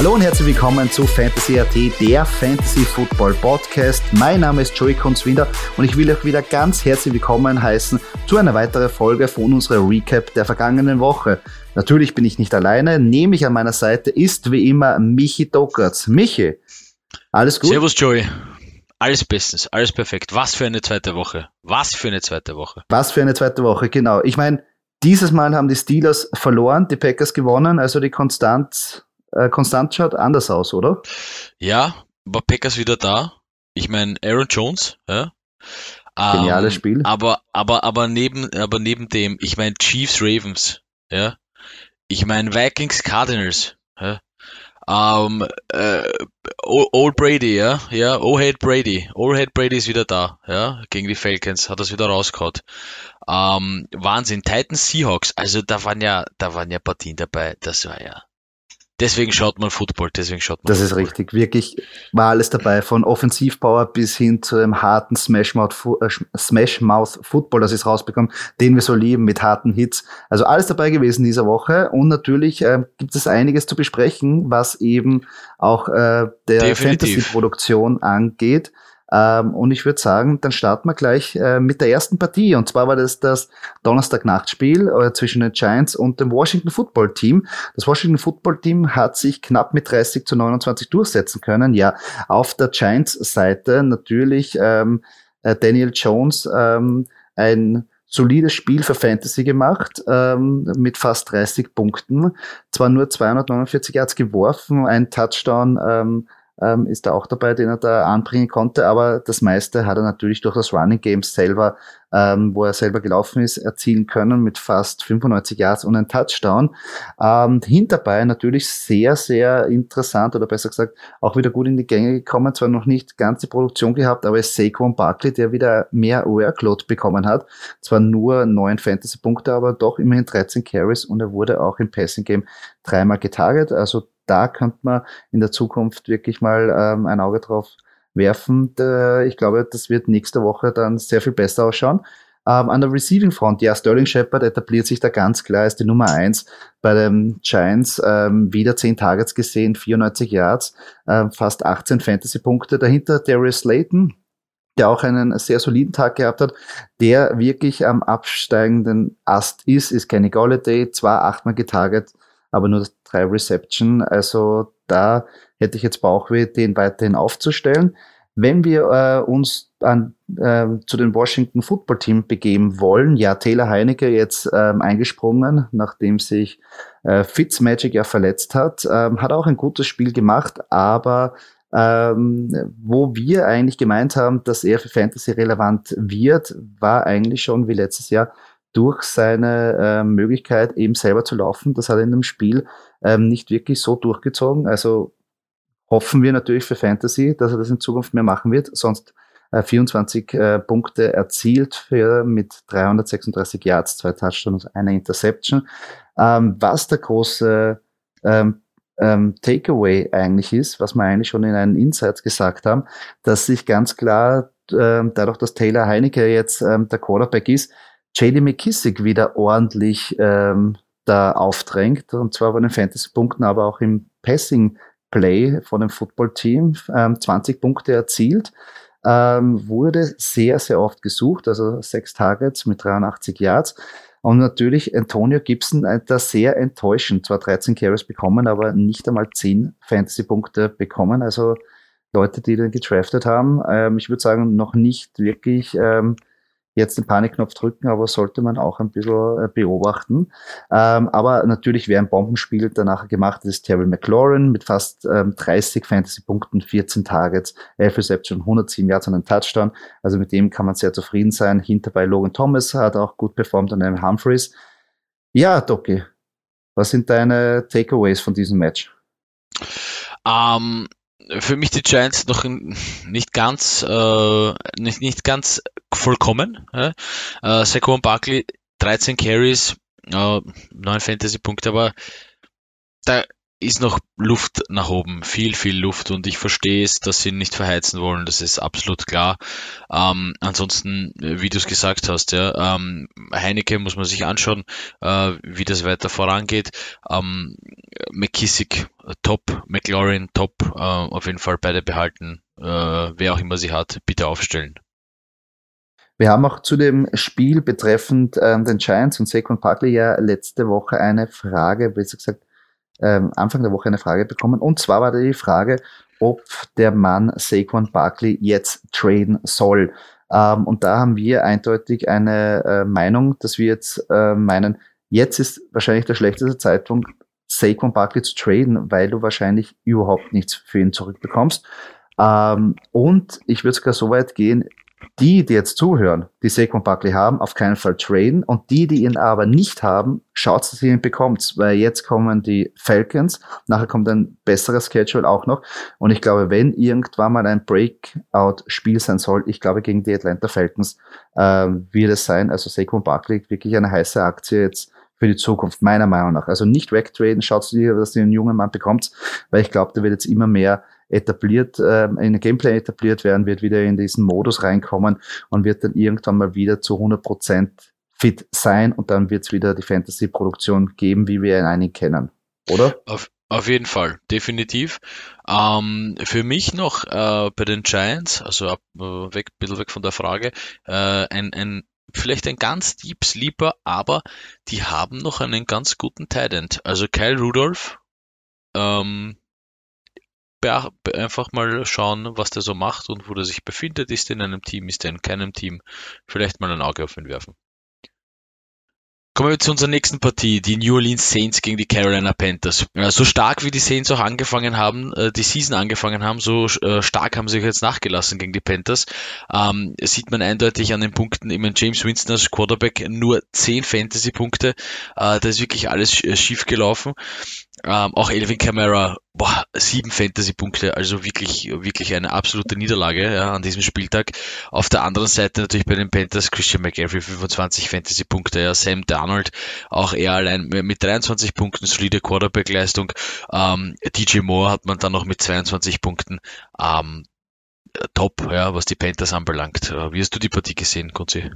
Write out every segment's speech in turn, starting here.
Hallo und herzlich willkommen zu Fantasy AT, der Fantasy Football Podcast. Mein Name ist Joey Kunzwinder und ich will euch wieder ganz herzlich willkommen heißen zu einer weiteren Folge von unserer Recap der vergangenen Woche. Natürlich bin ich nicht alleine, nehme ich an meiner Seite ist wie immer Michi Dockertz. Michi, alles gut? Servus Joey. Alles bestens, alles perfekt. Was für eine zweite Woche. Was für eine zweite Woche. Was für eine zweite Woche, genau. Ich meine, dieses Mal haben die Steelers verloren, die Packers gewonnen, also die Konstanz konstant schaut anders aus, oder? Ja, war Packers wieder da. Ich meine, Aaron Jones, ja. Geniales ähm, Spiel. Aber, aber, aber neben, aber neben dem, ich meine Chiefs Ravens, ja. Ich meine Vikings Cardinals, ja. Um, ähm, äh, Old Brady, ja, ja, Old Brady, Old Brady ist wieder da, ja, gegen die Falcons, hat das wieder rausgehauen. Um, ähm, Wahnsinn, Titans Seahawks, also da waren ja, da waren ja Partien dabei, das war ja, Deswegen schaut man Football, deswegen schaut man Das Football. ist richtig. Wirklich war alles dabei, von Offensivpower bis hin zu einem harten äh, Smash Football, das ist rausbekommen, den wir so lieben, mit harten Hits. Also alles dabei gewesen dieser Woche. Und natürlich äh, gibt es einiges zu besprechen, was eben auch äh, der Fantasy-Produktion angeht. Ähm, und ich würde sagen, dann starten wir gleich äh, mit der ersten Partie. Und zwar war das das Donnerstag-Nachtspiel äh, zwischen den Giants und dem Washington Football Team. Das Washington Football Team hat sich knapp mit 30 zu 29 durchsetzen können. Ja, auf der Giants-Seite natürlich ähm, äh, Daniel Jones ähm, ein solides Spiel für Fantasy gemacht, ähm, mit fast 30 Punkten. Zwar nur 249 Yards geworfen, ein Touchdown ähm, ähm, ist da auch dabei, den er da anbringen konnte. Aber das meiste hat er natürlich durch das Running Game selber, ähm, wo er selber gelaufen ist, erzielen können mit fast 95 Yards und ein Touchdown. Ähm, hinterbei natürlich sehr, sehr interessant oder besser gesagt auch wieder gut in die Gänge gekommen. Zwar noch nicht ganz die Produktion gehabt, aber es ist Saquon Barkley, der wieder mehr Workload bekommen hat. Zwar nur neun Fantasy-Punkte, aber doch immerhin 13 Carries und er wurde auch im Passing Game dreimal getarget. Also da könnte man in der Zukunft wirklich mal ähm, ein Auge drauf werfen. ich glaube, das wird nächste Woche dann sehr viel besser ausschauen. Ähm, an der Receiving Front, ja, Sterling Shepard etabliert sich da ganz klar als die Nummer eins bei den Giants. Ähm, wieder 10 Targets gesehen, 94 Yards, ähm, fast 18 Fantasy-Punkte. Dahinter Darius Slayton, der auch einen sehr soliden Tag gehabt hat, der wirklich am absteigenden Ast ist, ist Kenny Galladay, zwar achtmal getarget, aber nur drei Reception. Also da hätte ich jetzt Bauchweh, den weiterhin aufzustellen. Wenn wir äh, uns an, äh, zu den Washington Football Team begeben wollen, ja, Taylor Heinecke jetzt ähm, eingesprungen, nachdem sich äh, Fitzmagic ja verletzt hat, ähm, hat auch ein gutes Spiel gemacht, aber ähm, wo wir eigentlich gemeint haben, dass er für Fantasy relevant wird, war eigentlich schon wie letztes Jahr durch seine äh, Möglichkeit, eben selber zu laufen. Das hat er in dem Spiel ähm, nicht wirklich so durchgezogen. Also hoffen wir natürlich für Fantasy, dass er das in Zukunft mehr machen wird. Sonst äh, 24 äh, Punkte erzielt für, mit 336 Yards, zwei Touchdowns und einer Interception. Ähm, was der große ähm, ähm, Takeaway eigentlich ist, was wir eigentlich schon in einen Insights gesagt haben, dass sich ganz klar äh, dadurch, dass Taylor Heinecke jetzt ähm, der Quarterback ist, JD McKissick wieder ordentlich ähm, da aufdrängt, und zwar bei den Fantasy-Punkten, aber auch im Passing-Play von dem Football-Team, ähm, 20 Punkte erzielt, ähm, wurde sehr, sehr oft gesucht, also sechs Targets mit 83 Yards. Und natürlich Antonio Gibson äh, da sehr enttäuschend, zwar 13 Carries bekommen, aber nicht einmal 10 Fantasy-Punkte bekommen. Also Leute, die den gedraftet haben, ähm, ich würde sagen, noch nicht wirklich ähm, jetzt den Panikknopf drücken, aber sollte man auch ein bisschen äh, beobachten. Ähm, aber natürlich, wer ein Bombenspiel danach gemacht hat, ist Terry McLaurin mit fast ähm, 30 Fantasy-Punkten, 14 Targets, 11 Reception, 107 Yards und einen Touchdown. Also mit dem kann man sehr zufrieden sein. Hinterbei Logan Thomas hat auch gut performt und einem Humphreys. Ja, Doki, Was sind deine Takeaways von diesem Match? Ähm, für mich die Giants noch nicht ganz, äh, nicht, nicht ganz vollkommen. Ja? Äh, Saquon Barkley 13 Carries, äh, 9 Fantasy-Punkte, aber da ist noch Luft nach oben, viel, viel Luft und ich verstehe es, dass sie nicht verheizen wollen, das ist absolut klar. Ähm, ansonsten, wie du es gesagt hast, ja, ähm, Heineke muss man sich anschauen, äh, wie das weiter vorangeht. Ähm, McKissick top, McLaurin top, äh, auf jeden Fall beide behalten, äh, wer auch immer sie hat, bitte aufstellen. Wir haben auch zu dem Spiel betreffend ähm, den Giants und Saquon Barkley ja letzte Woche eine Frage, wie gesagt, ähm, Anfang der Woche eine Frage bekommen. Und zwar war die Frage, ob der Mann Saquon Barkley jetzt traden soll. Ähm, und da haben wir eindeutig eine äh, Meinung, dass wir jetzt äh, meinen, jetzt ist wahrscheinlich der schlechteste Zeitpunkt, Saquon Barkley zu traden, weil du wahrscheinlich überhaupt nichts für ihn zurückbekommst. Ähm, und ich würde sogar so weit gehen, die, die jetzt zuhören, die Saquon Buckley haben, auf keinen Fall traden und die, die ihn aber nicht haben, schaut, dass ihr ihn bekommt, weil jetzt kommen die Falcons, nachher kommt ein besserer Schedule auch noch. Und ich glaube, wenn irgendwann mal ein Breakout-Spiel sein soll, ich glaube gegen die Atlanta Falcons äh, wird es sein, also Saquon Buckley wirklich eine heiße Aktie jetzt für die Zukunft, meiner Meinung nach. Also nicht wegtraden, schaut dass ihr einen jungen Mann bekommt, weil ich glaube, der wird jetzt immer mehr etabliert, äh, in Gameplay etabliert werden, wird wieder in diesen Modus reinkommen und wird dann irgendwann mal wieder zu 100 Prozent fit sein und dann wird es wieder die Fantasy-Produktion geben, wie wir ihn eigentlich kennen, oder? Auf, auf jeden Fall, definitiv. Ähm, für mich noch äh, bei den Giants, also ab, äh, weg, bisschen weg von der Frage, äh, ein, ein vielleicht ein ganz deep sleeper, aber die haben noch einen ganz guten Tight. Also Kyle Rudolph, ähm, einfach mal schauen, was der so macht und wo der sich befindet. Ist er in einem Team, ist er in keinem Team? Vielleicht mal ein Auge auf ihn werfen. Kommen wir zu unserer nächsten Partie, die New Orleans Saints gegen die Carolina Panthers. So stark wie die Saints auch angefangen haben, äh, die Season angefangen haben, so äh, stark haben sie sich jetzt nachgelassen gegen die Panthers. Ähm, sieht man eindeutig an den Punkten, meine, James Winston als Quarterback nur 10 Fantasy-Punkte, äh, da ist wirklich alles schief gelaufen. Ähm, auch Elvin Kamara, boah, sieben Fantasy-Punkte, also wirklich, wirklich eine absolute Niederlage ja, an diesem Spieltag. Auf der anderen Seite natürlich bei den Panthers Christian McCaffrey 25 Fantasy-Punkte, ja, Sam Darnold auch eher allein mit 23 Punkten, solide Quarterback-Leistung. Ähm, DJ Moore hat man dann noch mit 22 Punkten. Ähm, top, ja, was die Panthers anbelangt. Äh, wie hast du die Partie gesehen, Kunzi?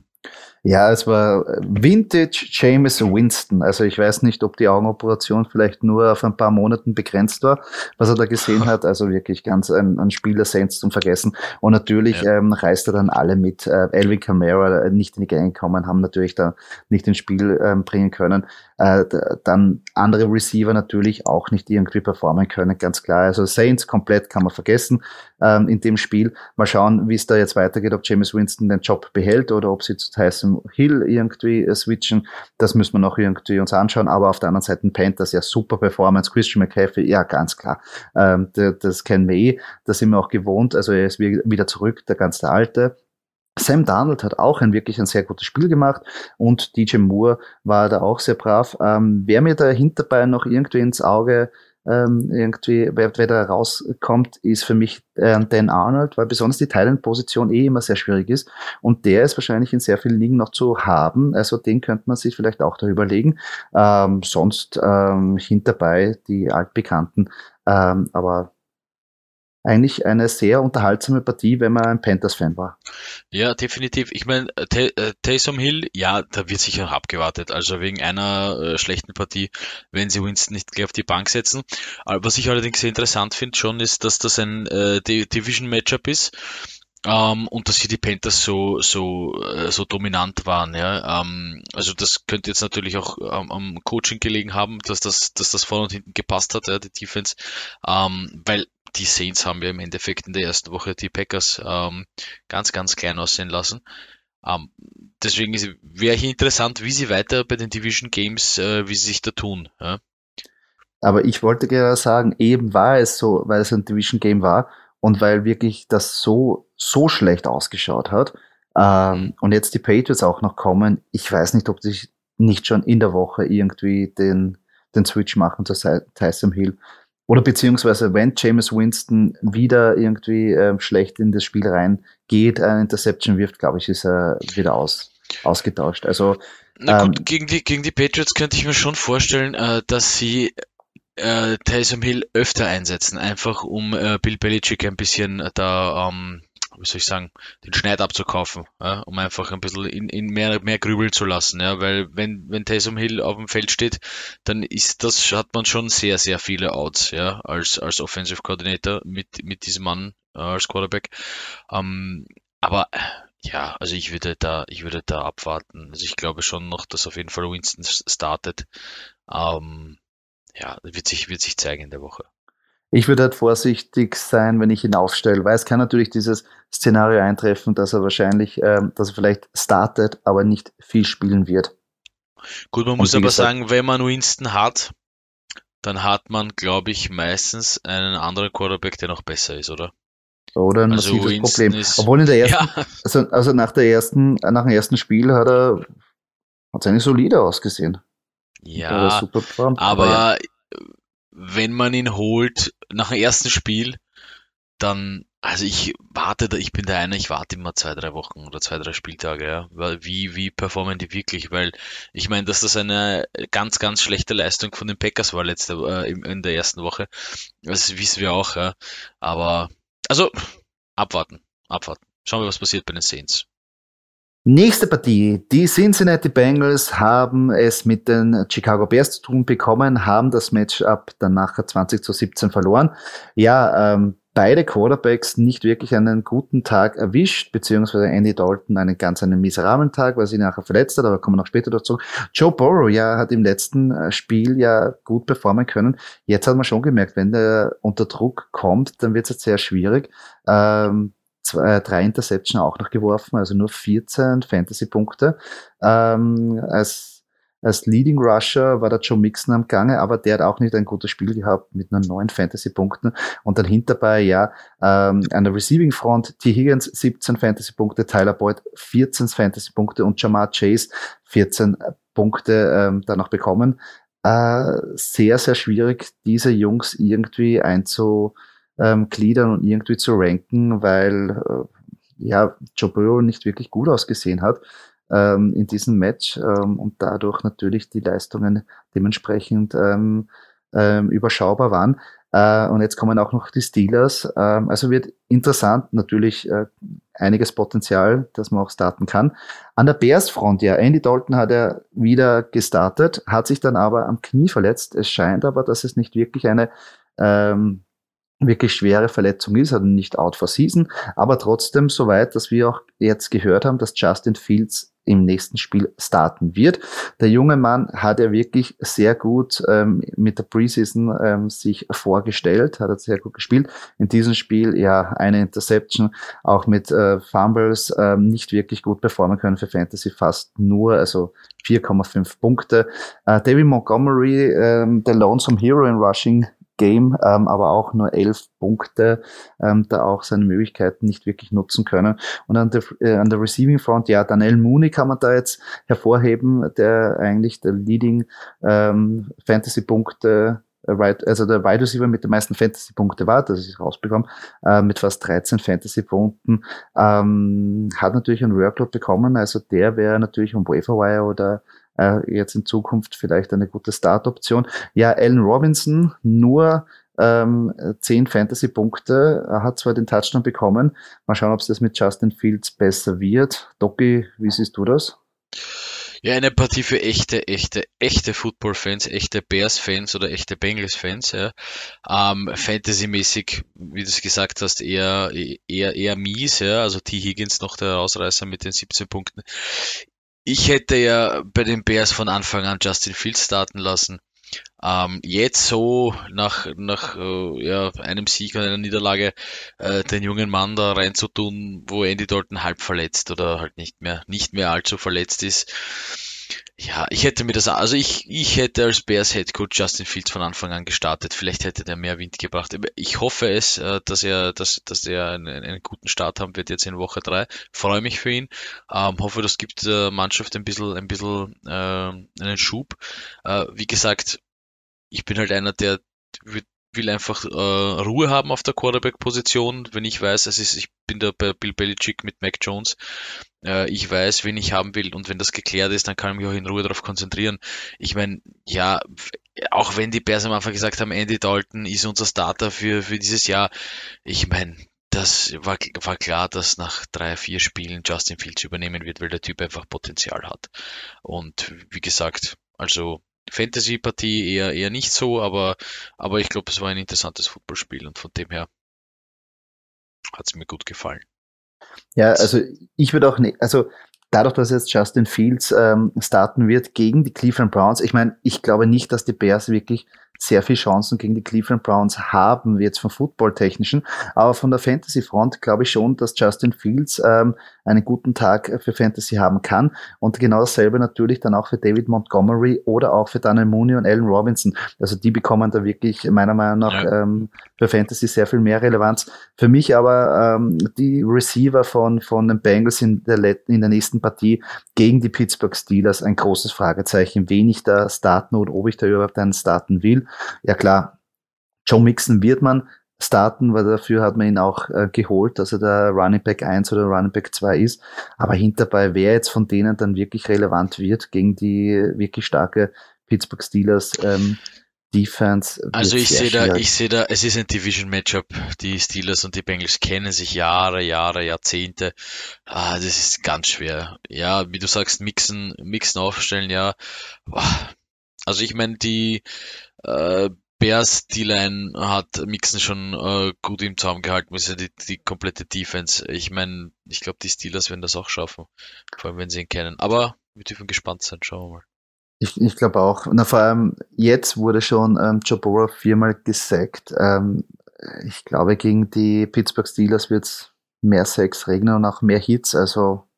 Ja, es war Vintage James Winston. Also ich weiß nicht, ob die Augenoperation vielleicht nur auf ein paar Monaten begrenzt war, was er da gesehen hat. Also wirklich ganz ein, ein Spieler Saints zum Vergessen. Und natürlich ja. ähm, reist er dann alle mit. Äh, Elvin Kamara nicht in die Gang gekommen, haben natürlich da nicht ins Spiel ähm, bringen können. Äh, dann andere Receiver natürlich auch nicht irgendwie performen können, ganz klar. Also Saints komplett kann man vergessen ähm, in dem Spiel. Mal schauen, wie es da jetzt weitergeht, ob James Winston den Job behält oder ob sie zu Tyson Hill irgendwie äh, switchen. Das müssen wir noch irgendwie uns anschauen. Aber auf der anderen Seite Panthers ja super Performance. Christian McCaffrey, ja ganz klar. Ähm, das, kennen wir eh. Das sind wir auch gewohnt. Also er ist wieder zurück, der ganz der Alte. Sam Darnold hat auch ein wirklich ein sehr gutes Spiel gemacht und DJ Moore war da auch sehr brav. Ähm, wer mir da hinterbei noch irgendwie ins Auge ähm, irgendwie, wer, wer da rauskommt, ist für mich äh, Dan Arnold, weil besonders die Thailand-Position eh immer sehr schwierig ist. Und der ist wahrscheinlich in sehr vielen Ligen noch zu haben. Also den könnte man sich vielleicht auch da überlegen. Ähm, sonst ähm, hinterbei die altbekannten. Ähm, aber eigentlich eine sehr unterhaltsame Partie, wenn man ein Panthers-Fan war. Ja, definitiv. Ich meine, äh, Taysom Hill, ja, da wird sicher noch abgewartet. Also wegen einer äh, schlechten Partie, wenn sie Winston nicht gleich auf die Bank setzen. Aber was ich allerdings sehr interessant finde schon, ist, dass das ein äh, Division-Matchup ist. Um, ähm, und dass hier die Panthers so so äh, so dominant waren, ja. Um, ähm, also das könnte jetzt natürlich auch um, am Coaching gelegen haben, dass das dass das vorne und hinten gepasst hat, ja, die Defense, weil die Saints haben ja im Endeffekt in der ersten Woche die Packers ähm, ganz, ganz klein aussehen lassen. Ähm, deswegen wäre hier interessant, wie sie weiter bei den Division Games, äh, wie sie sich da tun. Ja? Aber ich wollte gerade sagen, eben war es so, weil es ein Division Game war und weil wirklich das so, so schlecht ausgeschaut hat. Ähm, und jetzt die Patriots auch noch kommen. Ich weiß nicht, ob sich nicht schon in der Woche irgendwie den den Switch machen zu Tyson Hill. Oder beziehungsweise, wenn James Winston wieder irgendwie äh, schlecht in das Spiel reingeht, eine Interception wirft, glaube ich, ist er wieder aus, ausgetauscht. Also Na gut, ähm, gegen, die, gegen die Patriots könnte ich mir schon vorstellen, äh, dass sie äh, Taysom Hill öfter einsetzen, einfach um äh, Bill Belichick ein bisschen da ähm, wie soll ich sagen, den Schneid abzukaufen, ja, um einfach ein bisschen in, in mehr, mehr grübeln zu lassen, ja, weil wenn, wenn Taysom Hill auf dem Feld steht, dann ist das, hat man schon sehr, sehr viele Outs, ja, als, als Offensive Coordinator mit, mit diesem Mann äh, als Quarterback. Ähm, aber, ja, also ich würde da, ich würde da abwarten. Also ich glaube schon noch, dass auf jeden Fall Winston startet. Ähm, ja, wird sich, wird sich zeigen in der Woche. Ich würde halt vorsichtig sein, wenn ich ihn aufstelle, weil es kann natürlich dieses Szenario eintreffen, dass er wahrscheinlich, ähm, dass er vielleicht startet, aber nicht viel spielen wird. Gut, man muss aber gesagt, sagen, wenn man Winston hat, dann hat man, glaube ich, meistens einen anderen Quarterback, der noch besser ist, oder? Oder ein also massives Problem. Ist, Obwohl in der ersten, ja. also, also nach der ersten, nach dem ersten Spiel hat er, hat eigentlich solide ausgesehen. Ja, aber, aber ja wenn man ihn holt nach dem ersten Spiel, dann, also ich warte da, ich bin der eine, ich warte immer zwei, drei Wochen oder zwei, drei Spieltage, ja. Weil wie, wie performen die wirklich? Weil ich meine, dass das eine ganz, ganz schlechte Leistung von den Packers war letzte äh, in der ersten Woche. Das wissen wir auch, ja. Aber also abwarten, abwarten. Schauen wir, was passiert bei den Saints. Nächste Partie. Die Cincinnati Bengals haben es mit den Chicago Bears zu tun bekommen, haben das Matchup dann nachher 20 zu 17 verloren. Ja, ähm, beide Quarterbacks nicht wirklich einen guten Tag erwischt, beziehungsweise Andy Dalton einen ganz einen miserablen Tag, weil sie nachher verletzt hat, aber kommen wir noch später dazu. Joe Burrow, ja, hat im letzten äh, Spiel ja gut performen können. Jetzt hat man schon gemerkt, wenn der unter Druck kommt, dann wird es sehr schwierig. Ähm, zwei, äh, drei Interception auch noch geworfen, also nur 14 Fantasy-Punkte. Ähm, als, als Leading Rusher war der Joe Mixon am Gange, aber der hat auch nicht ein gutes Spiel gehabt mit nur neun Fantasy-Punkten. Und dann hinterbei, ja, ähm, an der Receiving Front, T. Higgins 17 Fantasy-Punkte, Tyler Boyd 14 Fantasy-Punkte und Jamar Chase 14 Punkte ähm, danach bekommen. Äh, sehr, sehr schwierig, diese Jungs irgendwie einzu ähm, gliedern und irgendwie zu ranken, weil äh, ja Joe Burrow nicht wirklich gut ausgesehen hat ähm, in diesem Match ähm, und dadurch natürlich die Leistungen dementsprechend ähm, ähm, überschaubar waren. Äh, und jetzt kommen auch noch die Steelers. Ähm, also wird interessant, natürlich äh, einiges Potenzial, dass man auch starten kann. An der Bears-Front, ja, Andy Dalton hat er wieder gestartet, hat sich dann aber am Knie verletzt. Es scheint aber, dass es nicht wirklich eine ähm, wirklich schwere Verletzung ist, also nicht out for season, aber trotzdem so weit, dass wir auch jetzt gehört haben, dass Justin Fields im nächsten Spiel starten wird. Der junge Mann hat ja wirklich sehr gut ähm, mit der Preseason ähm, sich vorgestellt, hat er sehr gut gespielt. In diesem Spiel ja eine Interception, auch mit äh, Fumbles ähm, nicht wirklich gut performen können für Fantasy, fast nur, also 4,5 Punkte. Äh, David Montgomery, ähm, der Lonesome Hero in Rushing, Game, ähm, aber auch nur elf Punkte, ähm, da auch seine Möglichkeiten nicht wirklich nutzen können. Und an der, äh, an der Receiving Front, ja, Daniel Mooney kann man da jetzt hervorheben, der eigentlich der Leading ähm, Fantasy-Punkte äh, also der Wide Receiver mit den meisten Fantasy-Punkte war, das ich rausbekommen, äh, mit fast 13 Fantasy-Punkten, ähm, hat natürlich einen Workload bekommen, also der wäre natürlich um Waferwire oder äh, jetzt in Zukunft vielleicht eine gute Start-Option. Ja, Allen Robinson nur ähm, 10 Fantasy-Punkte, er hat zwar den Touchdown bekommen, mal schauen, ob es das mit Justin Fields besser wird. Doki, wie siehst du das? Ja, eine Partie für echte, echte, echte Football-Fans, echte Bears-Fans oder echte Bengals-Fans. Ja. Ähm, Fantasy-mäßig, wie du es gesagt hast, eher, eher, eher mies. Ja. Also T. Higgins noch der Ausreißer mit den 17 Punkten. Ich hätte ja bei den Bears von Anfang an Justin Fields starten lassen. Ähm, jetzt so nach, nach äh, ja, einem Sieg und einer Niederlage äh, den jungen Mann da reinzutun, wo Andy Dalton halb verletzt oder halt nicht mehr, nicht mehr allzu verletzt ist ja, ich hätte mir das, also ich, ich hätte als Bears Head Coach Justin Fields von Anfang an gestartet. Vielleicht hätte der mehr Wind gebracht. Ich hoffe es, äh, dass er, dass, dass er einen, einen guten Start haben wird jetzt in Woche drei. Freue mich für ihn. Ähm, hoffe, das gibt der Mannschaft ein bisschen, ein bisschen äh, einen Schub. Äh, wie gesagt, ich bin halt einer, der will einfach äh, Ruhe haben auf der Quarterback-Position, wenn ich weiß, es ist, ich bin da bei Bill Belichick mit Mac Jones, äh, ich weiß, wen ich haben will und wenn das geklärt ist, dann kann ich mich auch in Ruhe darauf konzentrieren. Ich meine, ja, auch wenn die Bears am Anfang gesagt haben, Andy Dalton ist unser Starter für, für dieses Jahr, ich meine, das war, war klar, dass nach drei, vier Spielen Justin Fields übernehmen wird, weil der Typ einfach Potenzial hat. Und wie gesagt, also Fantasy-Partie eher, eher nicht so, aber, aber ich glaube, es war ein interessantes Footballspiel und von dem her hat es mir gut gefallen. Ja, also ich würde auch nicht, also dadurch, dass jetzt Justin Fields ähm, starten wird gegen die Cleveland Browns, ich meine, ich glaube nicht, dass die Bears wirklich sehr viel Chancen gegen die Cleveland Browns haben, jetzt vom Football-Technischen. Aber von der Fantasy-Front glaube ich schon, dass Justin Fields ähm, einen guten Tag für Fantasy haben kann. Und genau dasselbe natürlich dann auch für David Montgomery oder auch für Daniel Mooney und Allen Robinson. Also die bekommen da wirklich meiner Meinung nach ja. ähm, für Fantasy sehr viel mehr Relevanz. Für mich aber ähm, die Receiver von, von den Bengals in der, in der nächsten Partie gegen die Pittsburgh Steelers ein großes Fragezeichen, wen ich da starten oder ob ich da überhaupt einen starten will. Ja klar, Joe Mixon wird man starten, weil dafür hat man ihn auch äh, geholt, dass er der Running Back 1 oder Running Back 2 ist. Aber hinterbei, wer jetzt von denen dann wirklich relevant wird gegen die wirklich starke Pittsburgh Steelers ähm, Defense. Also ich sehe da, ich sehe da, es ist ein Division Matchup. Die Steelers und die Bengals kennen sich Jahre, Jahre, Jahrzehnte. Ah, das ist ganz schwer. Ja, wie du sagst, mixen, mixen aufstellen, ja. Also ich meine, die äh, Bears D-Line hat Mixen schon äh, gut im Zaum gehalten, ist ja die, die komplette Defense. Ich meine, ich glaube, die Steelers werden das auch schaffen, vor allem wenn sie ihn kennen. Aber wir dürfen gespannt sein, schauen wir mal. Ich, ich glaube auch. Na, vor allem jetzt wurde schon ähm, Joe Burrow viermal gesackt. Ähm, ich glaube, gegen die Pittsburgh Steelers wird es mehr Sex regnen und auch mehr Hits. Also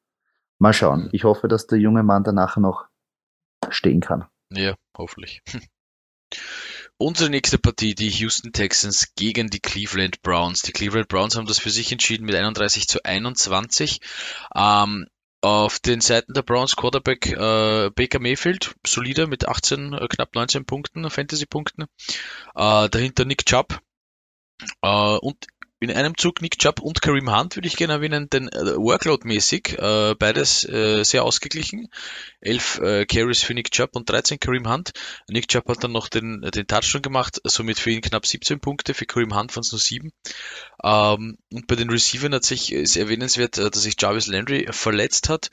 mal schauen. Ich hoffe, dass der junge Mann danach noch stehen kann. Ja, hoffentlich. Unsere nächste Partie, die Houston Texans gegen die Cleveland Browns. Die Cleveland Browns haben das für sich entschieden mit 31 zu 21. Ähm, auf den Seiten der Browns Quarterback äh, Baker Mayfield, solider mit 18, äh, knapp 19 Punkten, Fantasy-Punkten. Äh, dahinter Nick Chubb. Äh, und in einem Zug Nick Chubb und Kareem Hunt würde ich gerne erwähnen, denn äh, Workload-mäßig äh, beides äh, sehr ausgeglichen. Elf äh, Carries für Nick Chubb und 13 Kareem Hunt. Nick Chubb hat dann noch den, den Touchdown gemacht, somit für ihn knapp 17 Punkte, für Kareem Hunt waren es nur 7. Ähm, und bei den Receivern hat sich, ist erwähnenswert, äh, dass sich Jarvis Landry verletzt hat.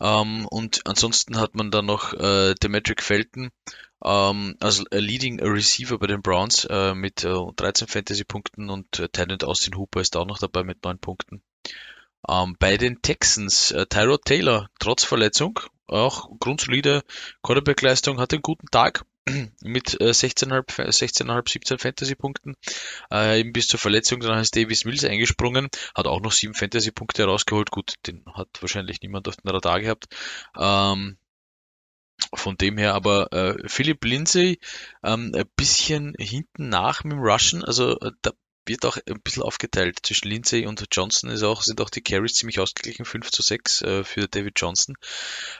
Ähm, und ansonsten hat man dann noch äh, Demetric Felton ähm, als Leading Receiver bei den Browns äh, mit äh, 13 Fantasy-Punkten und äh, Talent Austin Hooper ist auch noch dabei mit 9 Punkten. Ähm, bei den Texans, äh, Tyrod Taylor, trotz Verletzung, auch grundsolide Quarterback-Leistung, hat einen guten Tag mit äh, 16,5, 16,5, 17 Fantasy-Punkten, äh, eben bis zur Verletzung. Dann ist Davis Mills eingesprungen, hat auch noch 7 Fantasy-Punkte rausgeholt. Gut, den hat wahrscheinlich niemand auf den Radar gehabt. Ähm, von dem her aber äh, Philipp Lindsay ähm, ein bisschen hinten nach mit dem Rushen, also äh, da wird auch ein bisschen aufgeteilt. Zwischen Lindsay und Johnson ist auch, sind auch die Carries ziemlich ausgeglichen, 5 zu 6 äh, für David Johnson.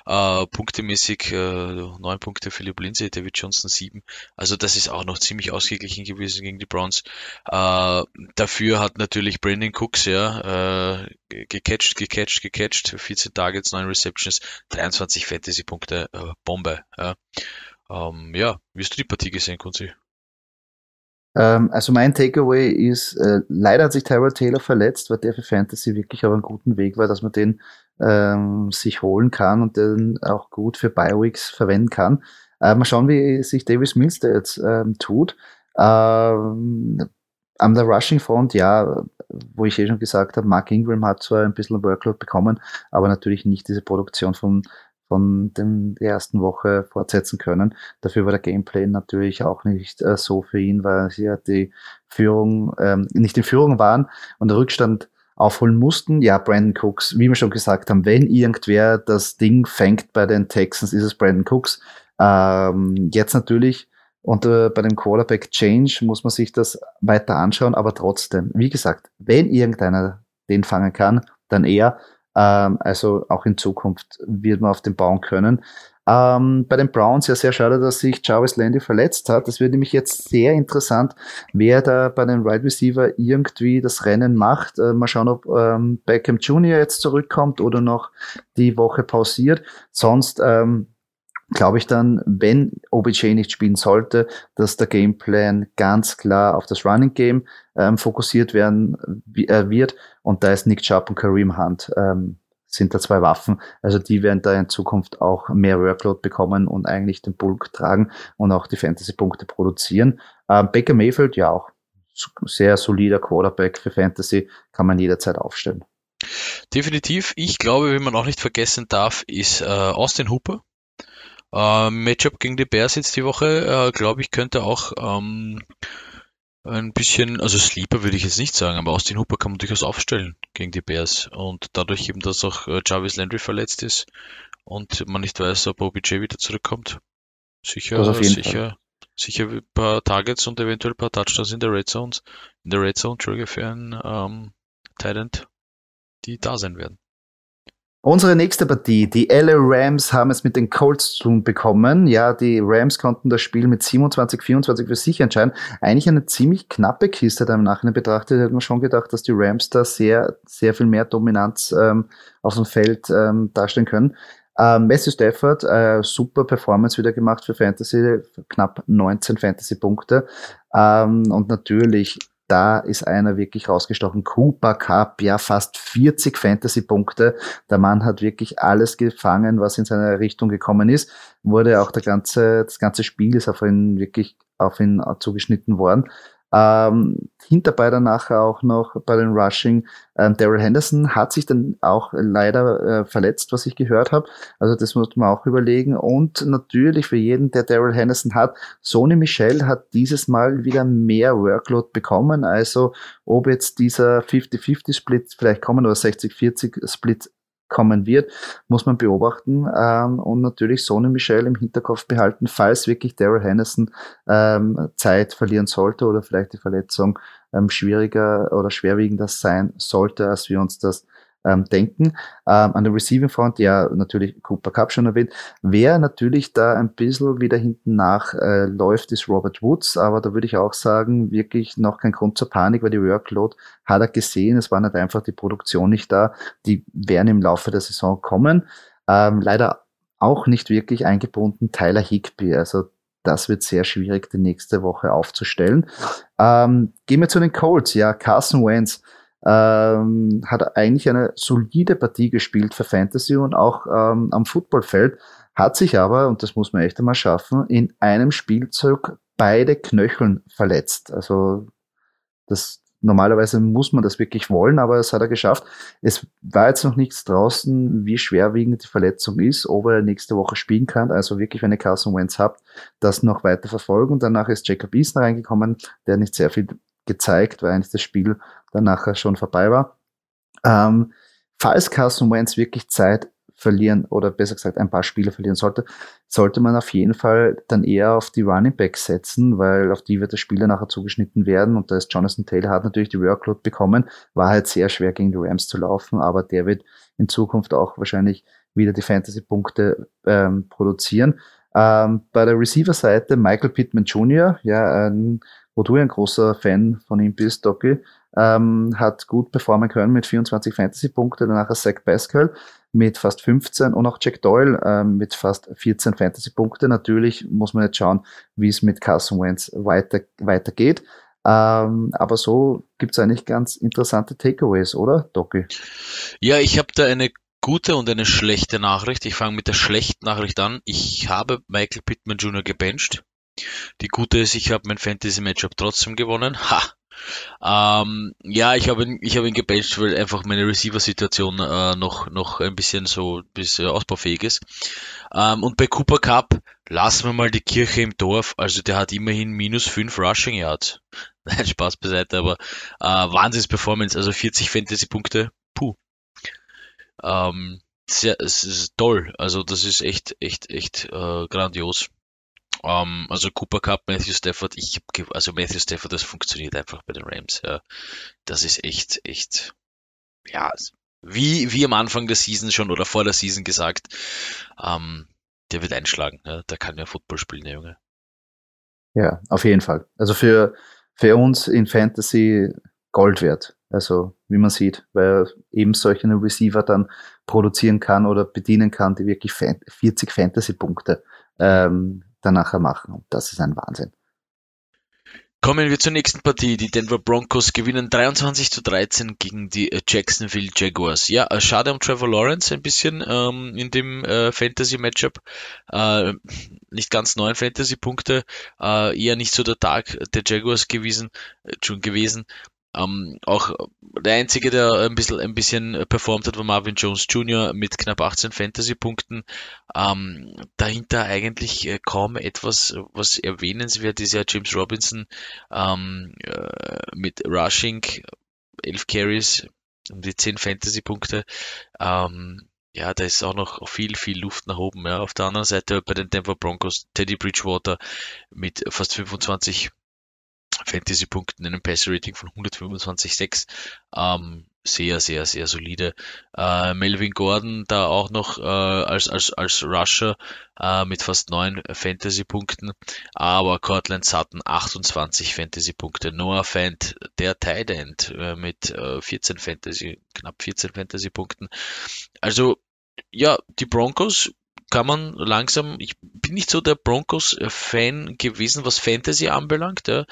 Äh, punktemäßig äh, 9 Punkte Philipp Lindsay, David Johnson 7. Also das ist auch noch ziemlich ausgeglichen gewesen gegen die Browns. Äh, dafür hat natürlich Brandon Cooks ja äh, gecatcht, gecatcht, gecatcht, 14 Targets, 9 Receptions, 23 Fantasy-Punkte, äh, Bombe. Ja. Ähm, ja, wie hast du die Partie gesehen, Kunzi? Ähm, also mein Takeaway ist, äh, leider hat sich Tyrell Taylor verletzt, weil der für Fantasy wirklich auf einem guten Weg war, dass man den ähm, sich holen kann und den auch gut für Bioweeks verwenden kann. Äh, mal schauen, wie sich Davis Mills da jetzt ähm, tut. Ähm, an der Rushing Front, ja, wo ich eh schon gesagt habe, Mark Ingram hat zwar ein bisschen Workload bekommen, aber natürlich nicht diese Produktion von von dem, der ersten Woche fortsetzen können. Dafür war der Gameplay natürlich auch nicht äh, so für ihn, weil sie ja die Führung, ähm, nicht in Führung waren und der Rückstand aufholen mussten. Ja, Brandon Cooks, wie wir schon gesagt haben, wenn irgendwer das Ding fängt bei den Texans, ist es Brandon Cooks. Ähm, jetzt natürlich und äh, bei dem Quarterback Change muss man sich das weiter anschauen, aber trotzdem, wie gesagt, wenn irgendeiner den fangen kann, dann er. Ähm, also auch in Zukunft wird man auf den bauen können. Ähm, bei den Browns ja sehr schade, dass sich Jarvis Landy verletzt hat. Das wird nämlich jetzt sehr interessant, wer da bei den Wide right Receiver irgendwie das Rennen macht. Äh, mal schauen, ob ähm, Beckham Jr. jetzt zurückkommt oder noch die Woche pausiert. Sonst ähm, glaube ich dann, wenn OBJ nicht spielen sollte, dass der Gameplan ganz klar auf das Running Game ähm, fokussiert werden äh, wird. Und da ist Nick Chubb und Kareem Hunt ähm, sind da zwei Waffen. Also die werden da in Zukunft auch mehr Workload bekommen und eigentlich den Bulk tragen und auch die Fantasy-Punkte produzieren. Ähm, Baker Mayfield ja auch sehr solider Quarterback für Fantasy, kann man jederzeit aufstellen. Definitiv. Ich glaube, wie man auch nicht vergessen darf, ist äh, Austin Hooper. Äh, Matchup gegen die Bears jetzt die Woche, äh, glaube ich, könnte auch ähm, ein bisschen, also Sleeper würde ich jetzt nicht sagen, aber Austin Hooper kann man durchaus aufstellen gegen die Bears. Und dadurch eben, dass auch äh, Jarvis Landry verletzt ist und man nicht weiß, ob OBJ wieder zurückkommt. Sicher, sicher, Fall. sicher ein paar Targets und eventuell ein paar Touchdowns in der Red Zone, in der Red Zone, Entschuldige, für einen ähm, Talent, die da sein werden. Unsere nächste Partie, die LA Rams haben es mit den Colts zu bekommen. Ja, die Rams konnten das Spiel mit 27, 24 für sich entscheiden. Eigentlich eine ziemlich knappe Kiste da im Nachhinein betrachtet. Hätte man schon gedacht, dass die Rams da sehr, sehr viel mehr Dominanz ähm, auf dem Feld ähm, darstellen können. Ähm, Matthew Stafford, äh, super Performance wieder gemacht für Fantasy, knapp 19 Fantasy-Punkte. Ähm, und natürlich da ist einer wirklich rausgestochen. Cooper Cup, ja, fast 40 Fantasy-Punkte. Der Mann hat wirklich alles gefangen, was in seine Richtung gekommen ist. Wurde auch der ganze, das ganze Spiel ist auf ihn wirklich auf ihn zugeschnitten worden. Ähm, hinterbei dann nachher auch noch bei den Rushing. Ähm, Daryl Henderson hat sich dann auch leider äh, verletzt, was ich gehört habe. Also das muss man auch überlegen. Und natürlich für jeden, der Daryl Henderson hat, Sony Michel hat dieses Mal wieder mehr Workload bekommen. Also ob jetzt dieser 50-50-Split vielleicht kommen oder 60-40-Split kommen wird, muss man beobachten ähm, und natürlich Sony Michel im Hinterkopf behalten, falls wirklich Daryl Henderson ähm, Zeit verlieren sollte oder vielleicht die Verletzung ähm, schwieriger oder schwerwiegender sein sollte, als wir uns das ähm, denken. Ähm, an der Receiving Front, ja, natürlich Cooper Cup schon erwähnt. Wer natürlich da ein bisschen wieder hinten nach äh, läuft, ist Robert Woods, aber da würde ich auch sagen, wirklich noch kein Grund zur Panik, weil die Workload hat er gesehen, es war nicht einfach die Produktion nicht da. Die werden im Laufe der Saison kommen. Ähm, leider auch nicht wirklich eingebunden Tyler Higby, also das wird sehr schwierig, die nächste Woche aufzustellen. Ähm, gehen wir zu den Colts. Ja, Carson Wentz ähm, hat eigentlich eine solide Partie gespielt für Fantasy und auch ähm, am Footballfeld, hat sich aber, und das muss man echt einmal schaffen, in einem Spielzug beide Knöcheln verletzt. Also das normalerweise muss man das wirklich wollen, aber das hat er geschafft. Es war jetzt noch nichts draußen, wie schwerwiegend die Verletzung ist, ob er nächste Woche spielen kann. Also wirklich, wenn ihr Carson Wentz habt, das noch weiter verfolgen. Danach ist Jacob Eason reingekommen, der nicht sehr viel gezeigt, weil eigentlich das Spiel dann nachher schon vorbei war. Ähm, falls Carson Wentz wirklich Zeit verlieren oder besser gesagt ein paar Spiele verlieren sollte, sollte man auf jeden Fall dann eher auf die Running Backs setzen, weil auf die wird das Spiel dann nachher zugeschnitten werden und da ist Jonathan Taylor hat natürlich die Workload bekommen, war halt sehr schwer gegen die Rams zu laufen, aber der wird in Zukunft auch wahrscheinlich wieder die Fantasy-Punkte ähm, produzieren. Ähm, bei der Receiver-Seite Michael Pittman Jr., ja, ein wo du ein großer Fan von ihm bist, Doki, ähm, hat gut performen können mit 24 Fantasy-Punkte, danach Zach Pascal mit fast 15 und auch Jack Doyle ähm, mit fast 14 Fantasy-Punkte. Natürlich muss man jetzt schauen, wie es mit Carson Wentz weiter, weitergeht. Ähm, aber so gibt es eigentlich ganz interessante Takeaways, oder, Doki? Ja, ich habe da eine gute und eine schlechte Nachricht. Ich fange mit der schlechten Nachricht an. Ich habe Michael Pittman Jr. gebencht. Die gute ist, ich habe mein Fantasy-Matchup trotzdem gewonnen. Ha! Ähm, ja, ich habe ihn, ich habe ihn gebencht, weil einfach meine Receiver-Situation äh, noch, noch ein bisschen so bis äh, ausbaufähig ist. Ähm, und bei Cooper Cup lassen wir mal die Kirche im Dorf. Also der hat immerhin minus 5 Rushing Yards. Nein, Spaß beiseite, aber äh, Wahnsinns-Performance, also 40 Fantasy-Punkte. Puh. Ähm, sehr, es ist toll. Also das ist echt, echt, echt äh, grandios. Um, ähm, also Cooper Cup, Matthew Stafford, ich also Matthew Stafford, das funktioniert einfach bei den Rams. Ja. Das ist echt, echt, ja, wie, wie am Anfang der Season schon oder vor der Season gesagt, um, ähm, der wird einschlagen. Ja, der kann ja Football spielen, der Junge. Ja, auf jeden Fall. Also für, für uns in Fantasy Gold wert. Also wie man sieht, weil er eben solche Receiver dann produzieren kann oder bedienen kann, die wirklich 40 Fantasy-Punkte ähm, danach machen. Und das ist ein Wahnsinn. Kommen wir zur nächsten Partie. Die Denver Broncos gewinnen 23 zu 13 gegen die äh, Jacksonville Jaguars. Ja, äh, schade um Trevor Lawrence ein bisschen ähm, in dem äh, Fantasy-Matchup. Äh, nicht ganz neun Fantasy-Punkte, äh, eher nicht so der Tag der Jaguars gewesen, äh, schon gewesen. Ähm, auch der einzige, der ein bisschen, ein bisschen performt hat, war Marvin Jones Jr. mit knapp 18 Fantasy-Punkten. Ähm, dahinter eigentlich äh, kaum etwas, was erwähnenswert ist. Ja, James Robinson ähm, äh, mit Rushing, 11 Carries, um die 10 Fantasy-Punkte. Ähm, ja, da ist auch noch viel, viel Luft nach oben. Ja. Auf der anderen Seite bei den Denver Broncos Teddy Bridgewater mit fast 25 Fantasy-Punkten, einem Passer-Rating von 125,6. Ähm, sehr, sehr, sehr solide. Äh, Melvin Gordon da auch noch äh, als, als, als Rusher äh, mit fast 9 Fantasy-Punkten, aber Cortland Sutton 28 Fantasy-Punkte. Noah Fant, der Tight End äh, mit äh, 14 Fantasy, knapp 14 Fantasy-Punkten. Also ja, die Broncos kann man langsam, ich bin nicht so der Broncos-Fan gewesen, was Fantasy anbelangt. Ja.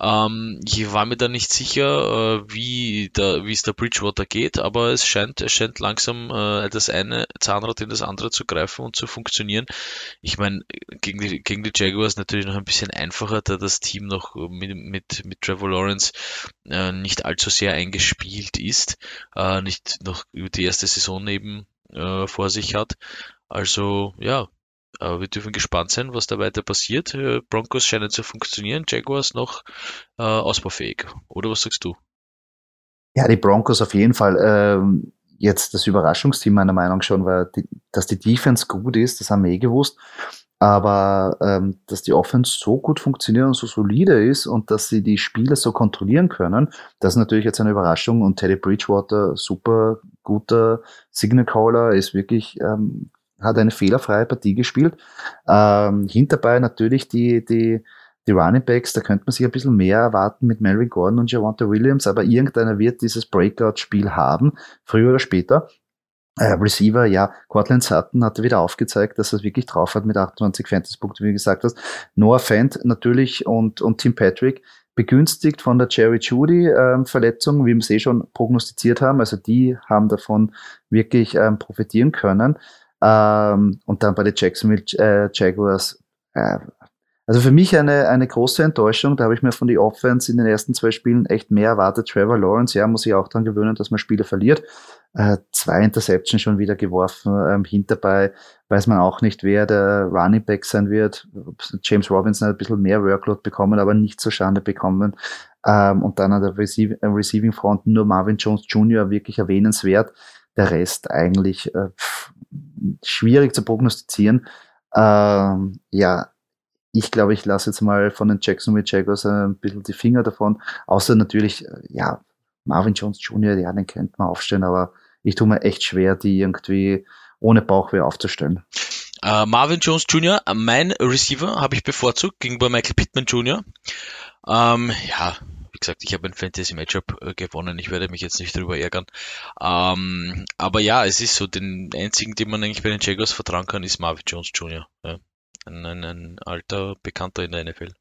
Ähm, ich war mir da nicht sicher, äh, wie, der, wie es der Bridgewater geht, aber es scheint, es scheint langsam äh, das eine Zahnrad in das andere zu greifen und zu funktionieren. Ich meine, gegen die, gegen die Jaguars natürlich noch ein bisschen einfacher, da das Team noch mit, mit, mit Trevor Lawrence äh, nicht allzu sehr eingespielt ist, äh, nicht noch über die erste Saison eben äh, vor sich hat. Also ja, wir dürfen gespannt sein, was da weiter passiert. Äh, Broncos scheinen zu funktionieren, Jaguars noch äh, ausbaufähig. Oder was sagst du? Ja, die Broncos auf jeden Fall. Ähm, jetzt das Überraschungsteam meiner Meinung schon, weil die, dass die Defense gut ist, das haben wir eh gewusst. Aber ähm, dass die Offense so gut funktioniert und so solide ist und dass sie die Spiele so kontrollieren können, das ist natürlich jetzt eine Überraschung. Und Teddy Bridgewater, super guter Signal Caller, ist wirklich ähm, hat eine fehlerfreie Partie gespielt. Ähm, hinterbei natürlich die, die, die Running Backs, da könnte man sich ein bisschen mehr erwarten mit Melvin Gordon und Javante Williams, aber irgendeiner wird dieses Breakout-Spiel haben, früher oder später. Äh, Receiver, ja, Cortland Sutton hatte wieder aufgezeigt, dass er es wirklich drauf hat mit 28 Fantasy-Punkten, wie du gesagt hast. Noah Fant natürlich und, und Tim Patrick begünstigt von der Jerry Judy ähm, Verletzung, wie wir es eh schon prognostiziert haben. Also die haben davon wirklich ähm, profitieren können. Ähm, und dann bei den Jacksonville äh, Jaguars. Äh, also für mich eine, eine große Enttäuschung. Da habe ich mir von die Offense in den ersten zwei Spielen echt mehr erwartet. Trevor Lawrence, ja, muss ich auch dran gewöhnen, dass man Spiele verliert. Äh, zwei Interceptions schon wieder geworfen. Ähm, hinterbei weiß man auch nicht, wer der Running Back sein wird. James Robinson hat ein bisschen mehr Workload bekommen, aber nicht zur Schande bekommen. Ähm, und dann an der Receiv Receiving Front nur Marvin Jones Jr. wirklich erwähnenswert. Der Rest eigentlich äh, schwierig zu prognostizieren. Ähm, ja, ich glaube, ich lasse jetzt mal von den Jacksonville Jaguars ein bisschen die Finger davon. Außer natürlich, äh, ja, Marvin Jones Jr., ja, den könnte man aufstellen, aber ich tue mir echt schwer, die irgendwie ohne Bauchweh aufzustellen. Uh, Marvin Jones Jr., mein Receiver, habe ich bevorzugt gegenüber Michael Pittman Jr. Ähm, ja, gesagt, ich habe ein Fantasy-Matchup äh, gewonnen. Ich werde mich jetzt nicht darüber ärgern. Ähm, aber ja, es ist so, den einzigen, den man eigentlich bei den Jaguars vertrauen kann, ist Marvin Jones Jr. Ja. Ein, ein, ein alter Bekannter in der NFL.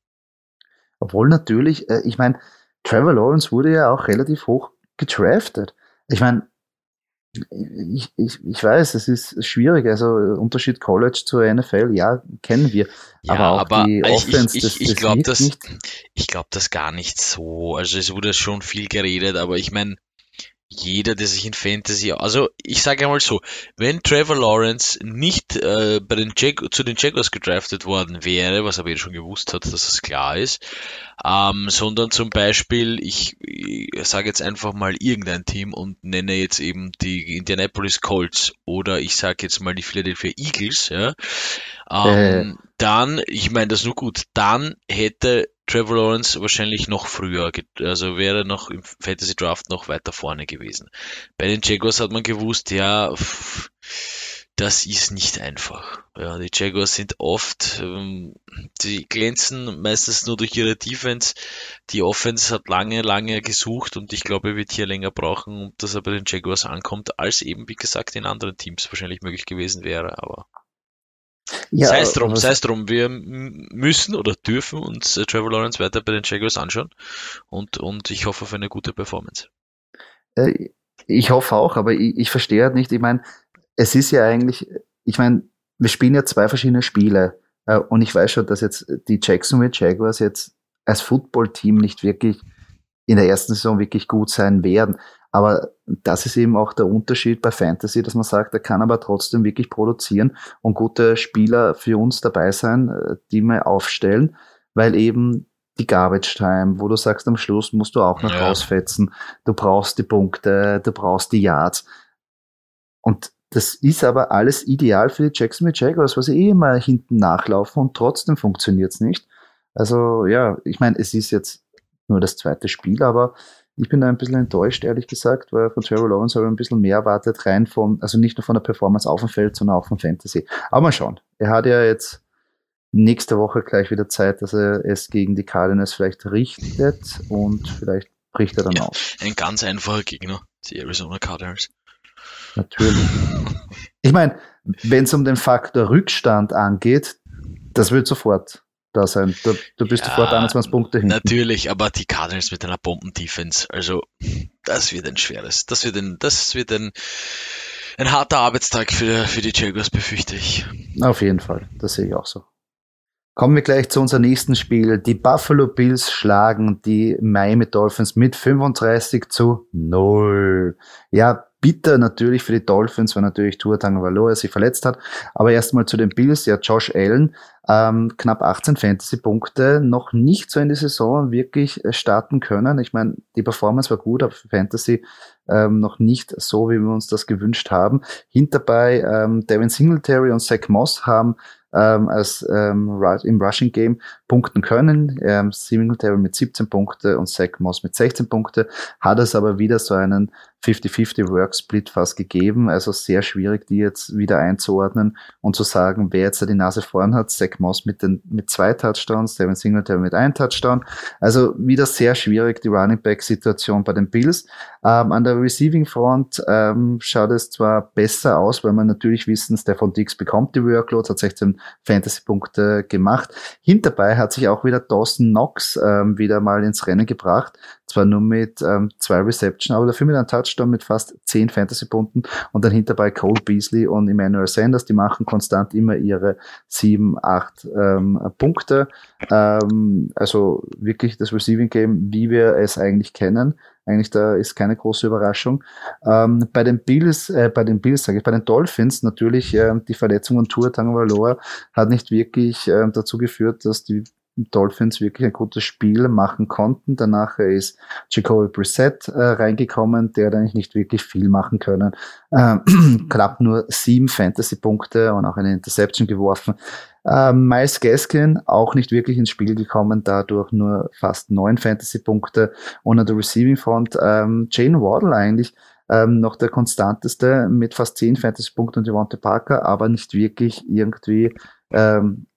Obwohl natürlich, äh, ich meine, Trevor Lawrence wurde ja auch relativ hoch gedraftet. Ich meine, ich, ich, ich weiß, es ist schwierig. Also Unterschied College zur NFL, ja, kennen wir. Ja, aber auch aber die Offense, ich, ich, ich, ich glaube das, ich glaube das gar nicht so. Also es wurde schon viel geredet, aber ich meine, jeder, der sich in Fantasy, also ich sage einmal so, wenn Trevor Lawrence nicht äh, bei den Jag zu den Jaguars gedraftet worden wäre, was aber jeder schon gewusst hat, dass das klar ist, ähm, sondern zum Beispiel, ich, ich sage jetzt einfach mal irgendein Team und nenne jetzt eben die Indianapolis Colts oder ich sage jetzt mal die Philadelphia Eagles, ja, ähm, äh. dann, ich meine das nur gut, dann hätte Trevor Lawrence wahrscheinlich noch früher, also wäre noch im Fantasy Draft noch weiter vorne gewesen. Bei den Jaguars hat man gewusst, ja, pff, das ist nicht einfach. Ja, die Jaguars sind oft, ähm, die glänzen meistens nur durch ihre Defense. Die Offense hat lange, lange gesucht und ich glaube, wird hier länger brauchen, dass er bei den Jaguars ankommt, als eben, wie gesagt, in anderen Teams wahrscheinlich möglich gewesen wäre. Aber ja, sei es drum, sei es drum. Wir müssen oder dürfen uns äh, Trevor Lawrence weiter bei den Jaguars anschauen und, und ich hoffe auf eine gute Performance. Äh, ich hoffe auch, aber ich, ich verstehe halt nicht, ich meine, es ist ja eigentlich, ich meine, wir spielen ja zwei verschiedene Spiele äh, und ich weiß schon, dass jetzt die Jacksonville Jaguars jetzt als Footballteam nicht wirklich in der ersten Saison wirklich gut sein werden. Aber das ist eben auch der Unterschied bei Fantasy, dass man sagt, er kann aber trotzdem wirklich produzieren und gute Spieler für uns dabei sein, äh, die wir aufstellen, weil eben die Garbage Time, wo du sagst, am Schluss musst du auch noch ja. rausfetzen, du brauchst die Punkte, du brauchst die Yards. Und das ist aber alles ideal für die Jacksonville Jaguars, weil sie eh immer hinten nachlaufen und trotzdem funktioniert's nicht. Also ja, ich meine, es ist jetzt nur das zweite Spiel, aber ich bin da ein bisschen enttäuscht, ehrlich gesagt, weil von Trevor Lawrence habe ich ein bisschen mehr erwartet, rein von, also nicht nur von der Performance auf dem Feld, sondern auch von Fantasy. Aber mal schauen. Er hat ja jetzt nächste Woche gleich wieder Zeit, dass er es gegen die Cardinals vielleicht richtet und vielleicht bricht er dann ja, auf. Ein ganz einfacher Gegner, die Arizona Cardinals. Natürlich. Ich meine, wenn es um den Faktor Rückstand angeht, das wird sofort da sein. Du, du bist ja, sofort 21 Punkte hin. Natürlich, aber die Cardinals mit einer Bombendefense, also das wird ein schweres, das wird ein, das wird ein, ein harter Arbeitstag für, für die Jaguars, befürchte ich. Auf jeden Fall, das sehe ich auch so. Kommen wir gleich zu unserem nächsten Spiel. Die Buffalo Bills schlagen die Miami Dolphins mit 35 zu 0. Ja, bitter natürlich für die Dolphins, weil natürlich Tua Tagovailoa sich verletzt hat. Aber erstmal zu den Bills. Ja, Josh Allen, ähm, knapp 18 Fantasy-Punkte, noch nicht so in die Saison wirklich äh, starten können. Ich meine, die Performance war gut, aber für Fantasy ähm, noch nicht so, wie wir uns das gewünscht haben. Hinterbei ähm, Devin Singletary und Zach Moss haben ähm, als ähm, im Rushing Game punkten können. Ähm, Singletary mit 17 Punkte und Zach Moss mit 16 Punkte. Hat es aber wieder so einen 50-50 Work Split fast gegeben. Also sehr schwierig, die jetzt wieder einzuordnen und zu sagen, wer jetzt da die Nase vorn hat. Zach Moss mit den, mit zwei Touchdowns, Devin Singletary mit einem Touchdown. Also wieder sehr schwierig, die Running Back Situation bei den Bills. Ähm, an der Receiving Front ähm, schaut es zwar besser aus, weil man natürlich wissen, Stefan Dix bekommt die Workload, hat 16 Fantasy-Punkte gemacht. Hinterbei hat sich auch wieder Dawson Knox ähm, wieder mal ins Rennen gebracht. Zwar nur mit ähm, zwei Reception, aber dafür mit einem Touchdown mit fast 10 Fantasy-Punkten und dann hinterbei Cole Beasley und Emmanuel Sanders, die machen konstant immer ihre 7, 8 ähm, Punkte. Ähm, also wirklich das Receiving Game, wie wir es eigentlich kennen. Eigentlich da ist keine große Überraschung. Ähm, bei den Bills, äh, bei den Bills sage ich, bei den Dolphins natürlich äh, die Verletzung von Tour Tagovailoa hat nicht wirklich äh, dazu geführt, dass die Dolphins wirklich ein gutes Spiel machen konnten. Danach ist Jacoby Brissett äh, reingekommen, der hat eigentlich nicht wirklich viel machen können. Ähm, knapp nur sieben Fantasy-Punkte und auch eine Interception geworfen. Ähm, Miles Gaskin auch nicht wirklich ins Spiel gekommen, dadurch nur fast neun Fantasy-Punkte. Und an der Receiving Front ähm, Jane Waddle eigentlich ähm, noch der konstanteste mit fast zehn Fantasy-Punkten und Devonta Parker, aber nicht wirklich irgendwie ähm,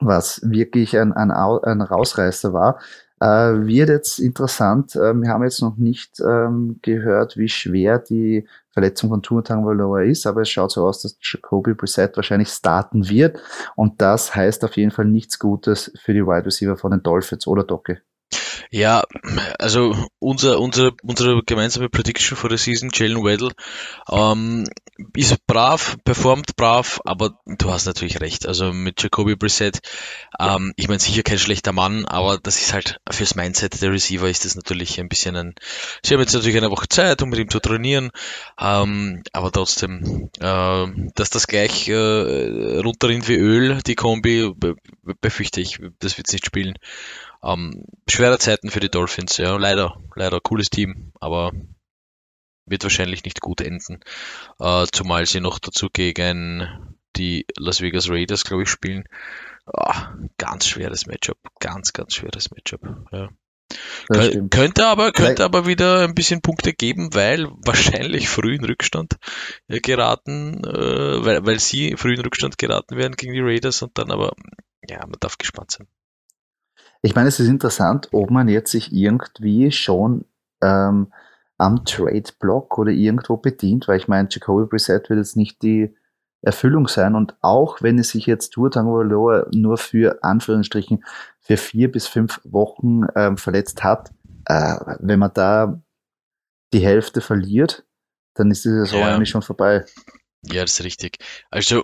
was wirklich ein, ein, ein Rausreißer war. Äh, wird jetzt interessant. Äh, wir haben jetzt noch nicht ähm, gehört, wie schwer die Verletzung von Tua Tagovailoa ist, aber es schaut so aus, dass Jacoby Brissett wahrscheinlich starten wird und das heißt auf jeden Fall nichts Gutes für die Wide Receiver von den Dolphins oder Docke. Ja, also unser, unser, unsere gemeinsame Prediction for the Season, Jalen Weddle, ähm, ist brav, performt brav, aber du hast natürlich recht. Also mit Jacoby Brissett, ähm, ich meine sicher kein schlechter Mann, aber das ist halt fürs Mindset der Receiver ist das natürlich ein bisschen ein. Sie haben jetzt natürlich eine Woche Zeit, um mit ihm zu trainieren, ähm, aber trotzdem, äh, dass das gleich äh, runterrinnt wie Öl, die Kombi, befürchte ich, das wird nicht spielen. Ähm, schwere Zeiten für die Dolphins, ja, leider, leider, cooles Team, aber wird wahrscheinlich nicht gut enden, äh, zumal sie noch dazu gegen die Las Vegas Raiders, glaube ich, spielen. Oh, ganz schweres Matchup, ganz, ganz schweres Matchup. Ja. Kön könnte aber, könnte aber wieder ein bisschen Punkte geben, weil wahrscheinlich früh in Rückstand äh, geraten, äh, weil, weil sie früh in Rückstand geraten werden gegen die Raiders und dann aber, ja, man darf gespannt sein. Ich meine, es ist interessant, ob man jetzt sich irgendwie schon ähm, am Trade-Block oder irgendwo bedient, weil ich meine, Jacoby Brissett wird jetzt nicht die Erfüllung sein und auch wenn es sich jetzt Tour Tango nur für Anführungsstrichen für vier bis fünf Wochen ähm, verletzt hat, äh, wenn man da die Hälfte verliert, dann ist die Saison ja. eigentlich schon vorbei. Ja, das ist richtig. Also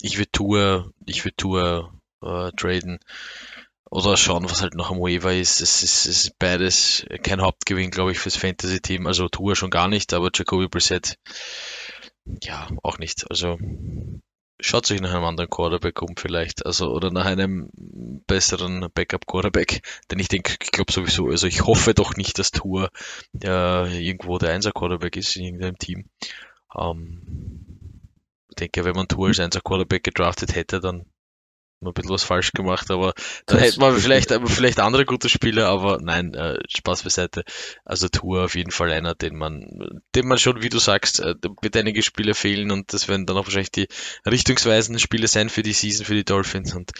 ich würde Tour, ich würde Tour äh, traden oder schauen, was halt noch am Waiver ist. Es ist, es ist beides kein Hauptgewinn, glaube ich, fürs Fantasy-Team. Also Tour schon gar nicht, aber Jacoby Brissett ja, auch nicht. Also schaut sich nach einem anderen Quarterback um vielleicht, also oder nach einem besseren Backup-Quarterback, denn ich denke, ich glaube sowieso, also ich hoffe doch nicht, dass Tour äh, irgendwo der Einser-Quarterback ist in irgendeinem Team. Ähm, ich denke, wenn man Tour als Einser-Quarterback gedraftet hätte, dann ein bisschen was falsch gemacht, aber dann hätte man vielleicht, vielleicht andere gute Spieler, aber nein, äh, Spaß beiseite. Also Tour auf jeden Fall einer, den man, den man schon, wie du sagst, äh, wird einige Spiele fehlen und das werden dann auch wahrscheinlich die richtungsweisenden Spiele sein für die Season, für die Dolphins und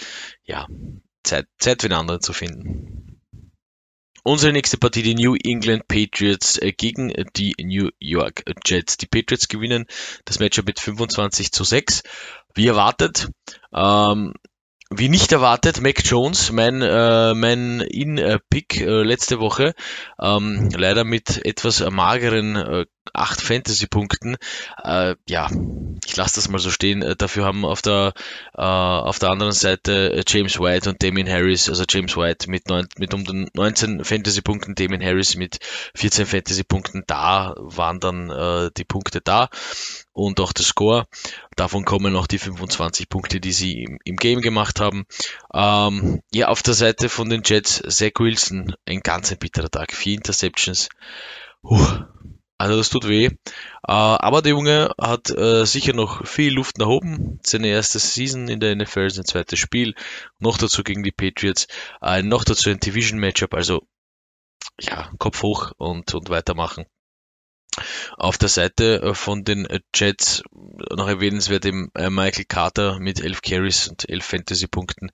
ja, Zeit, Zeit für den anderen zu finden. Unsere nächste Partie, die New England Patriots äh, gegen die New York Jets. Die Patriots gewinnen das Matchup mit 25 zu 6. Wie erwartet, ähm, wie nicht erwartet, Mac Jones, mein, äh, mein In-Pick äh, letzte Woche, ähm, leider mit etwas mageren äh, acht Fantasy-Punkten. Äh, ja, ich lasse das mal so stehen. Äh, dafür haben auf der, äh, auf der anderen Seite äh, James White und Damien Harris, also James White mit, neun, mit um den 19 Fantasy-Punkten, Damien Harris mit 14 Fantasy-Punkten. Da waren dann äh, die Punkte da und auch der Score. Davon kommen noch die 25 Punkte, die sie im, im Game gemacht haben. Ähm, ja, auf der Seite von den Jets, Zach Wilson, ein ganz bitterer Tag. Vier Interceptions. Puh, also das tut weh. Äh, aber der Junge hat äh, sicher noch viel Luft nach oben. Seine erste Season in der NFL, sein zweites Spiel. Noch dazu gegen die Patriots. Äh, noch dazu ein Division-Matchup. Also ja, Kopf hoch und, und weitermachen. Auf der Seite äh, von den Jets noch erwähnenswert eben äh, Michael Carter mit 11 Carries und 11 Fantasy-Punkten.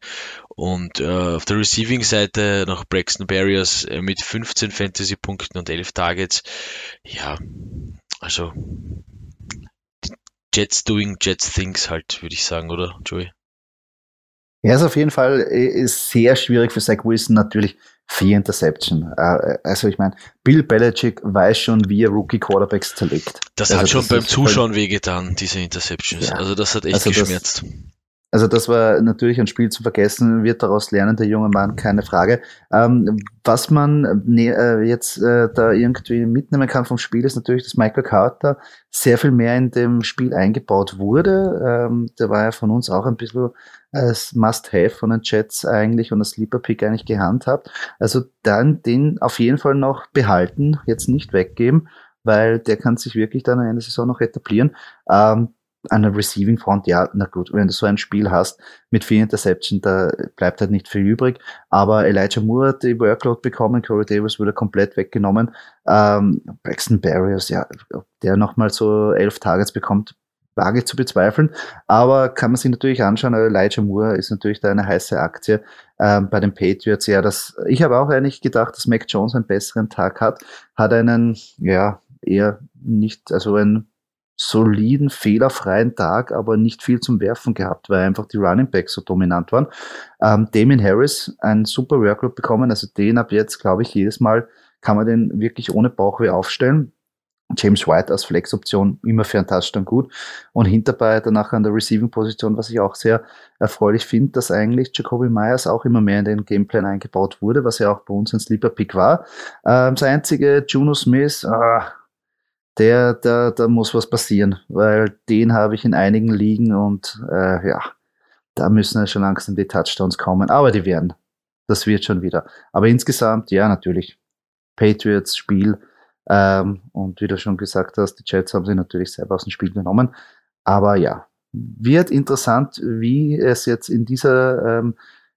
Und äh, auf der Receiving-Seite noch Braxton Barriers äh, mit 15 Fantasy-Punkten und 11 Targets. Ja, also Jets doing Jets things halt, würde ich sagen, oder Joey? Ja, ist auf jeden Fall sehr schwierig für Zach Wilson natürlich vier Interception. Äh, also ich meine, Bill Belichick weiß schon, wie er Rookie Quarterbacks zerlegt. Das also hat schon das beim Zuschauen wehgetan, diese Interceptions. Ja. Also das hat echt also geschmerzt. Das, also das war natürlich ein Spiel zu vergessen, wird daraus lernen, der junge Mann, keine Frage. Ähm, was man ne, äh, jetzt äh, da irgendwie mitnehmen kann vom Spiel, ist natürlich, dass Michael Carter sehr viel mehr in dem Spiel eingebaut wurde. Ähm, der war ja von uns auch ein bisschen als Must-Have von den Jets eigentlich und als Sleeper-Pick eigentlich gehandhabt. Also dann den auf jeden Fall noch behalten, jetzt nicht weggeben, weil der kann sich wirklich dann in der Saison noch etablieren. Ähm, an der Receiving Front, ja, na gut, wenn du so ein Spiel hast mit vier Interception, da bleibt halt nicht viel übrig. Aber Elijah Moore hat die Workload bekommen, Corey Davis wurde komplett weggenommen. Ähm, Braxton Barriers, ja, der nochmal so elf Targets bekommt, wage zu bezweifeln. Aber kann man sich natürlich anschauen, Elijah Moore ist natürlich da eine heiße Aktie ähm, bei den Patriots. Ja, das, ich habe auch eigentlich gedacht, dass Mac Jones einen besseren Tag hat, hat einen, ja, eher nicht, also einen soliden, fehlerfreien Tag, aber nicht viel zum Werfen gehabt, weil einfach die Running Backs so dominant waren. Ähm, Damien Harris, ein super Workload bekommen, also den ab jetzt, glaube ich, jedes Mal kann man den wirklich ohne Bauchweh aufstellen. James White als Flexoption immer für einen Touchdown gut. Und hinterbei danach an der Receiving-Position, was ich auch sehr erfreulich finde, dass eigentlich Jacoby Myers auch immer mehr in den Gameplan eingebaut wurde, was ja auch bei uns ein Sleeper-Pick war. Ähm, das einzige, Juno Smith, ah, der, da, da muss was passieren, weil den habe ich in einigen Ligen und äh, ja, da müssen ja schon langsam die Touchdowns kommen, aber die werden. Das wird schon wieder. Aber insgesamt, ja, natürlich. Patriots Spiel. Ähm, und wie du schon gesagt hast, die Jets haben sie natürlich selber aus dem Spiel genommen. Aber ja, wird interessant, wie es jetzt in dieser ähm,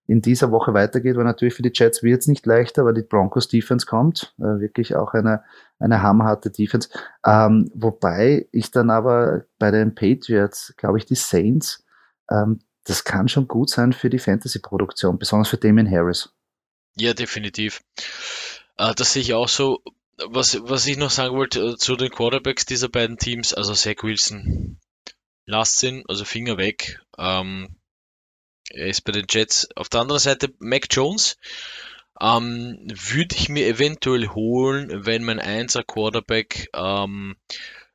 in dieser Woche weitergeht, weil natürlich für die Jets wird es nicht leichter, weil die Broncos Defense kommt. Äh, wirklich auch eine, eine hammerharte Defense. Ähm, wobei ich dann aber bei den Patriots, glaube ich, die Saints, ähm, das kann schon gut sein für die Fantasy-Produktion, besonders für Damien Harris. Ja, definitiv. Äh, das sehe ich auch so. Was, was ich noch sagen wollte äh, zu den Quarterbacks dieser beiden Teams, also Zach Wilson, lasst ihn, also Finger weg. Ähm, er ist bei den Jets. Auf der anderen Seite Mac Jones ähm, würde ich mir eventuell holen, wenn mein Einser Quarterback ähm,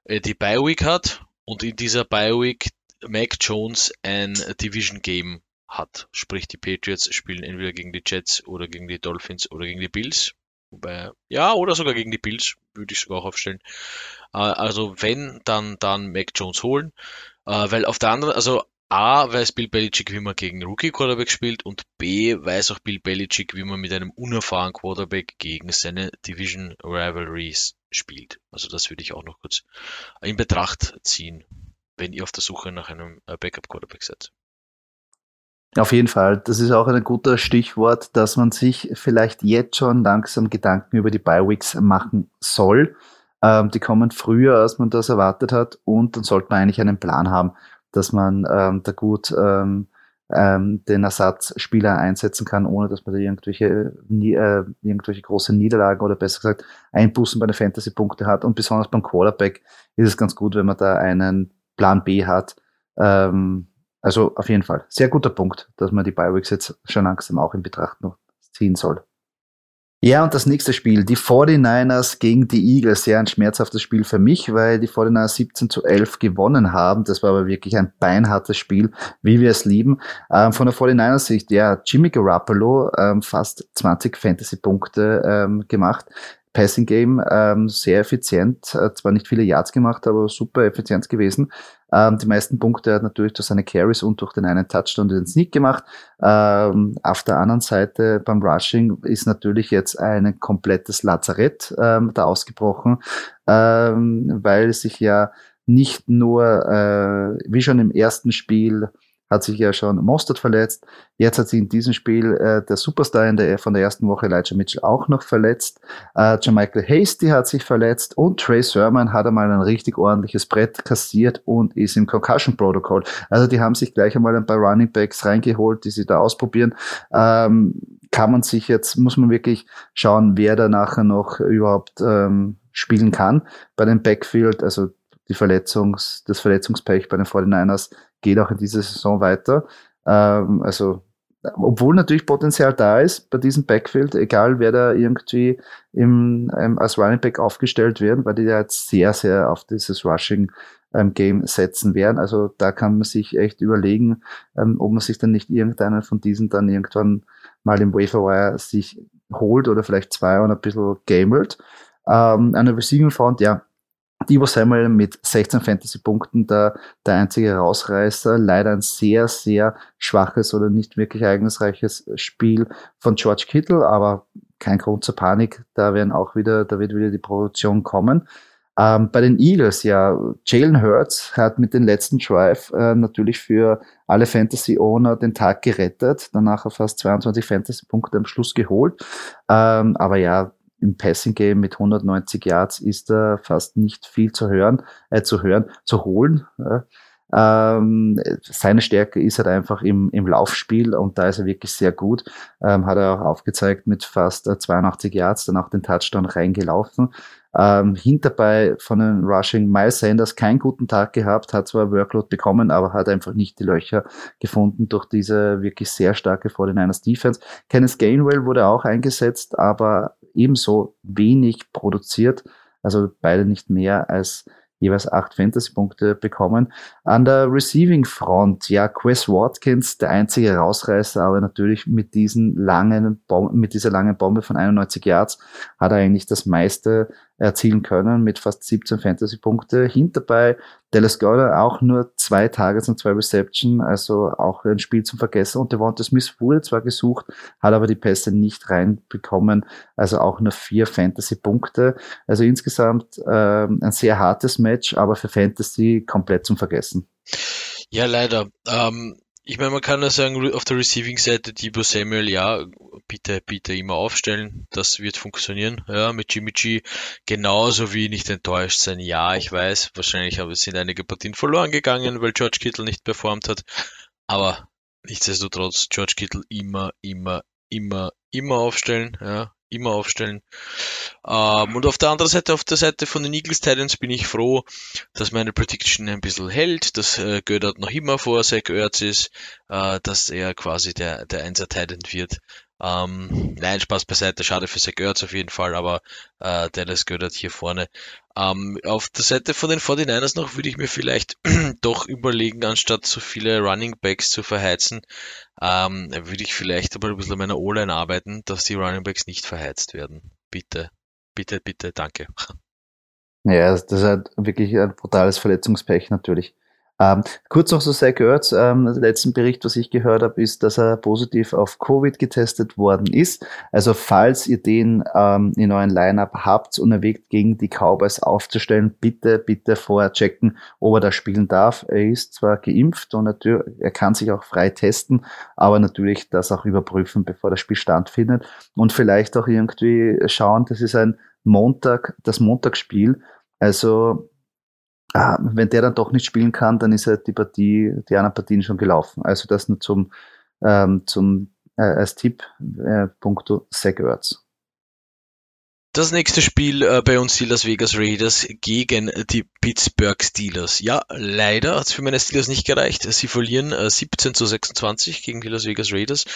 äh, die Bye Week hat und in dieser Bye Week Mac Jones ein Division Game hat. Sprich, die Patriots spielen entweder gegen die Jets oder gegen die Dolphins oder gegen die Bills. Wobei, ja, oder sogar gegen die Bills, würde ich sogar auch aufstellen. Äh, also wenn, dann, dann Mac Jones holen. Äh, weil auf der anderen, also A, weiß Bill Belichick, wie man gegen Rookie Quarterback spielt und B, weiß auch Bill Belichick, wie man mit einem unerfahrenen Quarterback gegen seine Division Rivalries spielt. Also das würde ich auch noch kurz in Betracht ziehen, wenn ihr auf der Suche nach einem äh, Backup Quarterback seid. Auf jeden Fall. Das ist auch ein guter Stichwort, dass man sich vielleicht jetzt schon langsam Gedanken über die Bi-Weeks machen soll. Ähm, die kommen früher, als man das erwartet hat und dann sollte man eigentlich einen Plan haben dass man ähm, da gut ähm, ähm, den Ersatzspieler einsetzen kann, ohne dass man da irgendwelche, nie, äh, irgendwelche große Niederlagen oder besser gesagt Einbußen bei den Fantasy-Punkte hat. Und besonders beim Quarterback ist es ganz gut, wenn man da einen Plan B hat. Ähm, also auf jeden Fall sehr guter Punkt, dass man die Bi-Weeks jetzt schon langsam auch in Betracht noch ziehen soll. Ja, und das nächste Spiel, die 49ers gegen die Eagles. Sehr ein schmerzhaftes Spiel für mich, weil die 49ers 17 zu 11 gewonnen haben. Das war aber wirklich ein beinhartes Spiel, wie wir es lieben. Ähm, von der 49ers Sicht, ja, Jimmy Garoppolo ähm, fast 20 Fantasy-Punkte ähm, gemacht. Passing Game ähm, sehr effizient, äh, zwar nicht viele Yards gemacht, aber super effizient gewesen. Ähm, die meisten Punkte hat natürlich durch seine Carries und durch den einen Touchdown den Sneak gemacht. Ähm, auf der anderen Seite beim Rushing ist natürlich jetzt ein komplettes Lazarett ähm, da ausgebrochen, ähm, weil sich ja nicht nur, äh, wie schon im ersten Spiel, hat sich ja schon Mostert verletzt. Jetzt hat sich in diesem Spiel äh, der Superstar in der, von der ersten Woche, Elijah Mitchell, auch noch verletzt. Äh, Michael Hasty hat sich verletzt und Trey Sermon hat einmal ein richtig ordentliches Brett kassiert und ist im Concussion Protocol. Also die haben sich gleich einmal ein paar Running Backs reingeholt, die sie da ausprobieren. Ähm, kann man sich jetzt, muss man wirklich schauen, wer da nachher noch überhaupt ähm, spielen kann bei dem Backfield. Also die Verletzungs, das Verletzungspech bei den 49ers geht auch in dieser Saison weiter. Ähm, also, obwohl natürlich Potenzial da ist bei diesem Backfield, egal wer da irgendwie im, ähm, als Running Back aufgestellt wird, weil die ja jetzt sehr, sehr auf dieses Rushing ähm, Game setzen werden. Also da kann man sich echt überlegen, ähm, ob man sich dann nicht irgendeinen von diesen dann irgendwann mal im Waferwire sich holt oder vielleicht zwei und ein bisschen gamelt. Ähm, eine Receiving Front, ja, Divo Samuel mit 16 Fantasy-Punkten der, der einzige Rausreißer. Leider ein sehr, sehr schwaches oder nicht wirklich ereignisreiches Spiel von George Kittle, aber kein Grund zur Panik. Da werden auch wieder, da wird wieder die Produktion kommen. Ähm, bei den Eagles, ja, Jalen Hurts hat mit dem letzten Drive äh, natürlich für alle Fantasy-Owner den Tag gerettet, danach fast 22 Fantasy-Punkte am Schluss geholt. Ähm, aber ja, im Passing Game mit 190 Yards ist da fast nicht viel zu hören, äh, zu hören, zu holen. Äh. Ähm, seine Stärke ist halt einfach im, im Laufspiel und da ist er wirklich sehr gut. Ähm, hat er auch aufgezeigt mit fast 82 äh, Yards, dann auch den Touchdown reingelaufen. Ähm, hinterbei von den Rushing Miles Sanders keinen guten Tag gehabt, hat zwar Workload bekommen, aber hat einfach nicht die Löcher gefunden durch diese wirklich sehr starke 49ers Defense. Kenneth Gainwell wurde auch eingesetzt, aber ebenso wenig produziert. Also beide nicht mehr als jeweils acht Fantasy-Punkte bekommen. An der Receiving-Front, ja, Chris Watkins, der einzige Rausreißer, aber natürlich mit diesen langen, mit dieser langen Bombe von 91 Yards hat er eigentlich das meiste erzielen können mit fast 17 Fantasy-Punkte. Hinterbei Dallas Goddard auch nur zwei Targets und zwei Reception, also auch ein Spiel zum Vergessen. Und Devonta Smith wurde zwar gesucht, hat aber die Pässe nicht reinbekommen, also auch nur vier Fantasy-Punkte. Also insgesamt ähm, ein sehr hartes Match, aber für Fantasy komplett zum Vergessen. Ja, leider. Ähm, ich meine, man kann ja sagen, auf der Receiving-Seite Debo Samuel, ja, bitte, bitte immer aufstellen. Das wird funktionieren. Ja, mit Jimmy G genauso wie nicht enttäuscht sein. Ja, ich weiß, wahrscheinlich sind einige Partien verloren gegangen, weil George Kittle nicht performt hat. Aber nichtsdestotrotz, George Kittle immer, immer, immer, immer aufstellen. Ja, immer aufstellen. Ähm, und auf der anderen Seite, auf der Seite von den Eagles Titans bin ich froh, dass meine Prediction ein bisschen hält, dass äh, Gödert noch immer vor Zach Ertz ist, äh, dass er quasi der, der Einser Titan wird. Ähm, nein, Spaß beiseite, schade für Zach auf jeden Fall, aber äh, Dallas Gödert hier vorne. Ähm, auf der Seite von den 49ers noch würde ich mir vielleicht doch überlegen, anstatt so viele Running Backs zu verheizen, ähm, würde ich vielleicht aber ein bisschen an meiner O-Line arbeiten, dass die Running Backs nicht verheizt werden. Bitte, bitte, bitte, danke. Ja, das ist halt wirklich ein brutales Verletzungspech natürlich. Ähm, kurz noch zu Zach Ertz. Ähm, letzten Bericht, was ich gehört habe, ist, dass er positiv auf Covid getestet worden ist. Also falls ihr den ähm, in euren Lineup habt und erwägt, gegen die Cowboys aufzustellen, bitte, bitte vorher checken, ob er da spielen darf. Er ist zwar geimpft und natürlich, er kann sich auch frei testen, aber natürlich das auch überprüfen, bevor das Spiel stattfindet. Und vielleicht auch irgendwie schauen, das ist ein Montag, das Montagsspiel. Also ah, wenn der dann doch nicht spielen kann, dann ist halt die Partie, die anderen Partien schon gelaufen. Also das nur zum, ähm, zum äh, als Tipp äh, punkto Zach Ertz. Das nächste Spiel äh, bei uns die Las Vegas Raiders gegen die Pittsburgh Steelers. Ja, leider hat es für meine Steelers nicht gereicht. Sie verlieren äh, 17 zu 26 gegen die Las Vegas Raiders.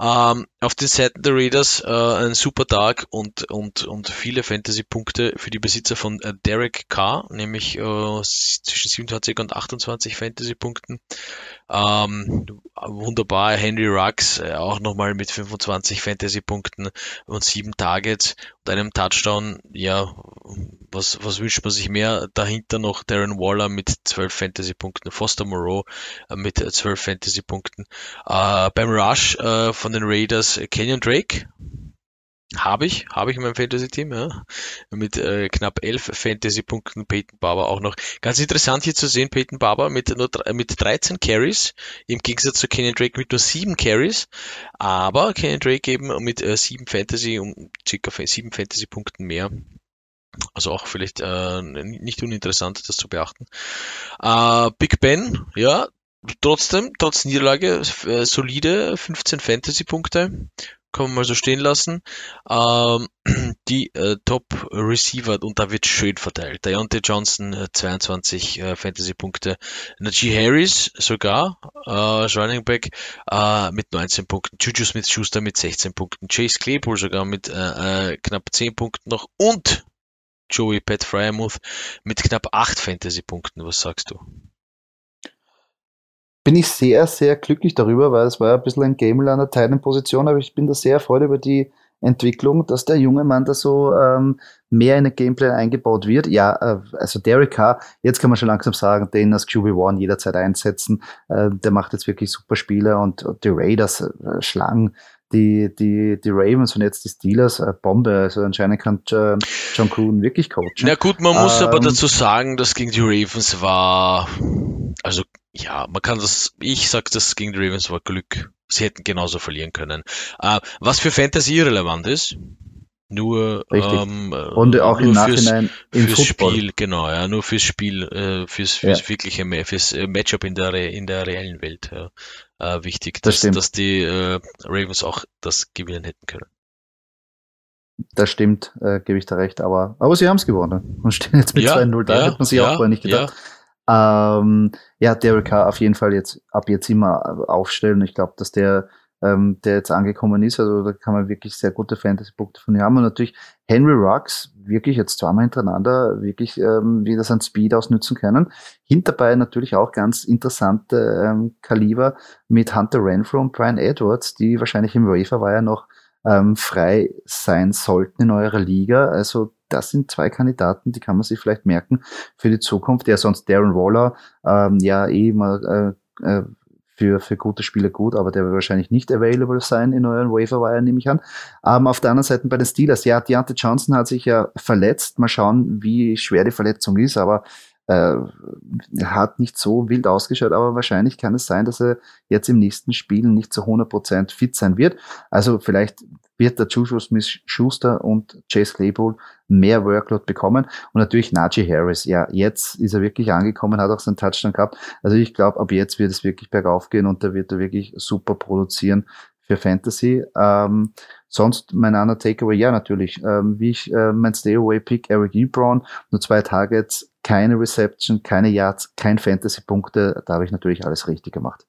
Ähm, auf den Seiten der Raiders äh, ein super Tag und, und, und viele Fantasy-Punkte für die Besitzer von äh, Derek Carr, nämlich äh, zwischen 27 und 28 Fantasy-Punkten. Ähm, wunderbar, Henry Rux äh, auch nochmal mit 25 Fantasy-Punkten und sieben Targets und einem Touchdown. Ja, was, was wünscht man sich mehr? Dahinter noch Darren Waller mit 12 Fantasy-Punkten, Foster Moreau äh, mit 12 Fantasy-Punkten. Äh, beim Rush äh, von den Raiders Kenyon Drake habe ich, habe ich in meinem Fantasy-Team, ja. Mit äh, knapp elf Fantasy-Punkten Peyton Barber auch noch. Ganz interessant hier zu sehen, Peyton Barber mit nur mit 13 Carries, im Gegensatz zu Kenyon Drake mit nur 7 Carries, aber Kenyon Drake eben mit äh, 7 Fantasy, um circa 7 Fantasy-Punkten mehr. Also auch vielleicht äh, nicht uninteressant, das zu beachten. Äh, Big Ben, ja, trotzdem, trotz Niederlage, äh, solide 15 Fantasy-Punkte kann man mal so stehen lassen. Ähm, die äh, Top Receiver und da wird schön verteilt. Deontay Johnson äh, 22 äh, Fantasy Punkte, Najee Harris sogar äh, Running Back äh, mit 19 Punkten, Juju Smith Schuster mit 16 Punkten, Chase Claypool sogar mit äh, knapp 10 Punkten noch und Joey Pat Fryermuth mit knapp 8 Fantasy Punkten. Was sagst du? Bin ich sehr, sehr glücklich darüber, weil es war ein bisschen ein Game an der Teilenposition, aber ich bin da sehr erfreut über die Entwicklung, dass der junge Mann da so ähm, mehr in den Gameplay eingebaut wird. Ja, äh, also Derek Carr, jetzt kann man schon langsam sagen, den als QB1 jederzeit einsetzen. Äh, der macht jetzt wirklich super Spiele und, und die Raiders äh, schlagen die, die, die Ravens und jetzt die Steelers äh, Bombe. Also anscheinend kann äh, John Gruden wirklich coachen. Na gut, man muss ähm, aber dazu sagen, dass gegen die Ravens war, also ja, man kann das, ich sag, das gegen die Ravens war Glück. Sie hätten genauso verlieren können. Äh, was für Fantasy irrelevant ist, nur ähm, und auch im Nachhinein fürs, im fürs Spiel, genau, ja, nur fürs Spiel, äh, fürs, fürs ja. wirkliche, fürs äh, Matchup in der in der reellen Welt ja, äh, wichtig, dass, das dass die äh, Ravens auch das gewinnen hätten können. Das stimmt, äh, gebe ich da recht, aber aber sie haben es gewonnen und stehen jetzt mit ja, 2-0 da, ja, hätte man sich auch vorher nicht gedacht. Ähm, ja, Derek Carr auf jeden Fall jetzt ab jetzt immer aufstellen. Ich glaube, dass der, ähm, der jetzt angekommen ist, also da kann man wirklich sehr gute Fantasy-Punkte von ihm haben. Und natürlich Henry Rux, wirklich jetzt zweimal hintereinander, wirklich ähm, wieder sein Speed ausnützen können. Hinterbei natürlich auch ganz interessante ähm, Kaliber mit Hunter Renfro und Brian Edwards, die wahrscheinlich im Wafer war ja noch ähm, frei sein sollten in eurer Liga. Also das sind zwei Kandidaten, die kann man sich vielleicht merken für die Zukunft. Ja, sonst Darren Waller, ähm, ja, eh mal äh, äh, für, für gute Spiele gut, aber der wird wahrscheinlich nicht available sein in euren Waiver nehme ich an. Ähm, auf der anderen Seite bei den Steelers, ja, Deontay Johnson hat sich ja verletzt. Mal schauen, wie schwer die Verletzung ist, aber äh, hat nicht so wild ausgeschaut, aber wahrscheinlich kann es sein, dass er jetzt im nächsten Spiel nicht zu 100% fit sein wird. Also vielleicht wird der Juju Smith-Schuster und Chase Claypool mehr Workload bekommen. Und natürlich Najee Harris. Ja, jetzt ist er wirklich angekommen, hat auch seinen Touchdown gehabt. Also ich glaube, ab jetzt wird es wirklich bergauf gehen und da wird er wirklich super produzieren für Fantasy. Ähm, sonst mein anderer Takeaway, ja natürlich, ähm, wie ich äh, mein Stay-Away-Pick, Eric Ebron, nur zwei Targets, keine Reception, keine Yards, kein Fantasy-Punkte, da habe ich natürlich alles richtig gemacht.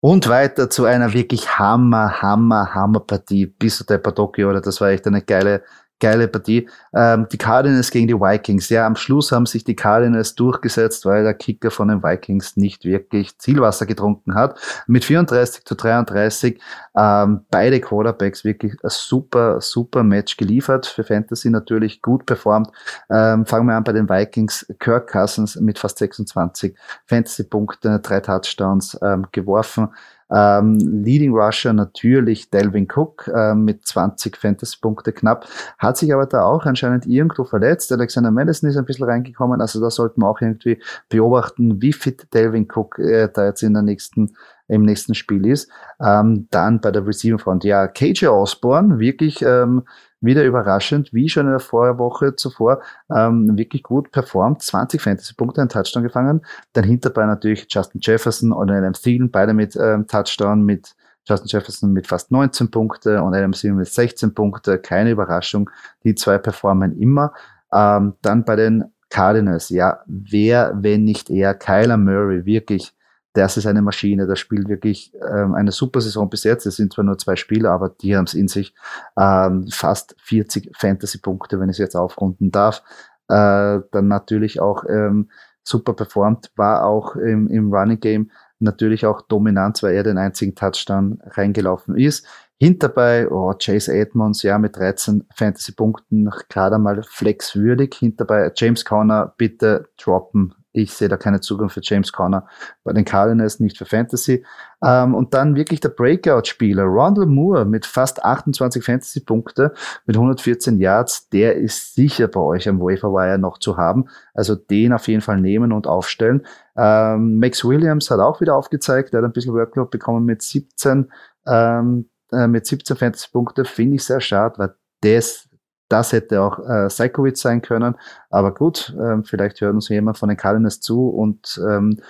Und weiter zu einer wirklich Hammer, Hammer, Hammer Partie. Bis zu der Padocchio, oder das war echt eine geile, geile Partie. Ähm, die Cardinals gegen die Vikings. Ja, am Schluss haben sich die Cardinals durchgesetzt, weil der Kicker von den Vikings nicht wirklich Zielwasser getrunken hat. Mit 34 zu 33 ähm, beide Quarterbacks wirklich ein super, super Match geliefert. Für Fantasy natürlich gut performt. Ähm, fangen wir an bei den Vikings. Kirk Cousins mit fast 26 Fantasy-Punkte, drei Touchdowns ähm, geworfen. Ähm, Leading Rusher natürlich Delvin Cook äh, mit 20 Fantasy-Punkte knapp, hat sich aber da auch anscheinend irgendwo verletzt. Alexander Madison ist ein bisschen reingekommen, also da sollten wir auch irgendwie beobachten, wie fit Delvin Cook äh, da jetzt in der nächsten im nächsten Spiel ist. Ähm, dann bei der Receiving Front, ja, KJ Osborne, wirklich ähm, wieder überraschend, wie schon in der Vorwoche zuvor, ähm, wirklich gut performt. 20 Fantasy-Punkte, einen Touchdown gefangen. Dann hinterbei natürlich Justin Jefferson und Adam Thielen, beide mit ähm, Touchdown, mit Justin Jefferson mit fast 19 Punkte und Adam Thielen mit 16 Punkte. Keine Überraschung, die zwei performen immer. Ähm, dann bei den Cardinals, ja, wer, wenn nicht er, Kyler Murray, wirklich das ist eine Maschine, das spielt wirklich ähm, eine super Saison bis jetzt. Es sind zwar nur zwei Spieler, aber die haben es in sich. Ähm, fast 40 Fantasy-Punkte, wenn ich es jetzt aufrunden darf. Äh, dann natürlich auch ähm, super performt, war auch im, im Running Game natürlich auch dominant, weil er den einzigen Touchdown reingelaufen ist. Hinterbei, oh, Chase Edmonds, ja, mit 13 Fantasy-Punkten, gerade mal flexwürdig. Hinterbei James Conner, bitte droppen. Ich sehe da keine Zugang für James Conner bei den Cardinals, nicht für Fantasy. Ähm, und dann wirklich der Breakout-Spieler, Rondell Moore mit fast 28 Fantasy-Punkte, mit 114 Yards, der ist sicher bei euch am Waferwire noch zu haben. Also den auf jeden Fall nehmen und aufstellen. Ähm, Max Williams hat auch wieder aufgezeigt, er hat ein bisschen Workload bekommen mit 17, ähm, äh, mit 17 Fantasy-Punkte, finde ich sehr schade, weil das das hätte auch äh, Seikowitz sein können. Aber gut, ähm, vielleicht hört uns jemand von den Cardinals zu und ähm,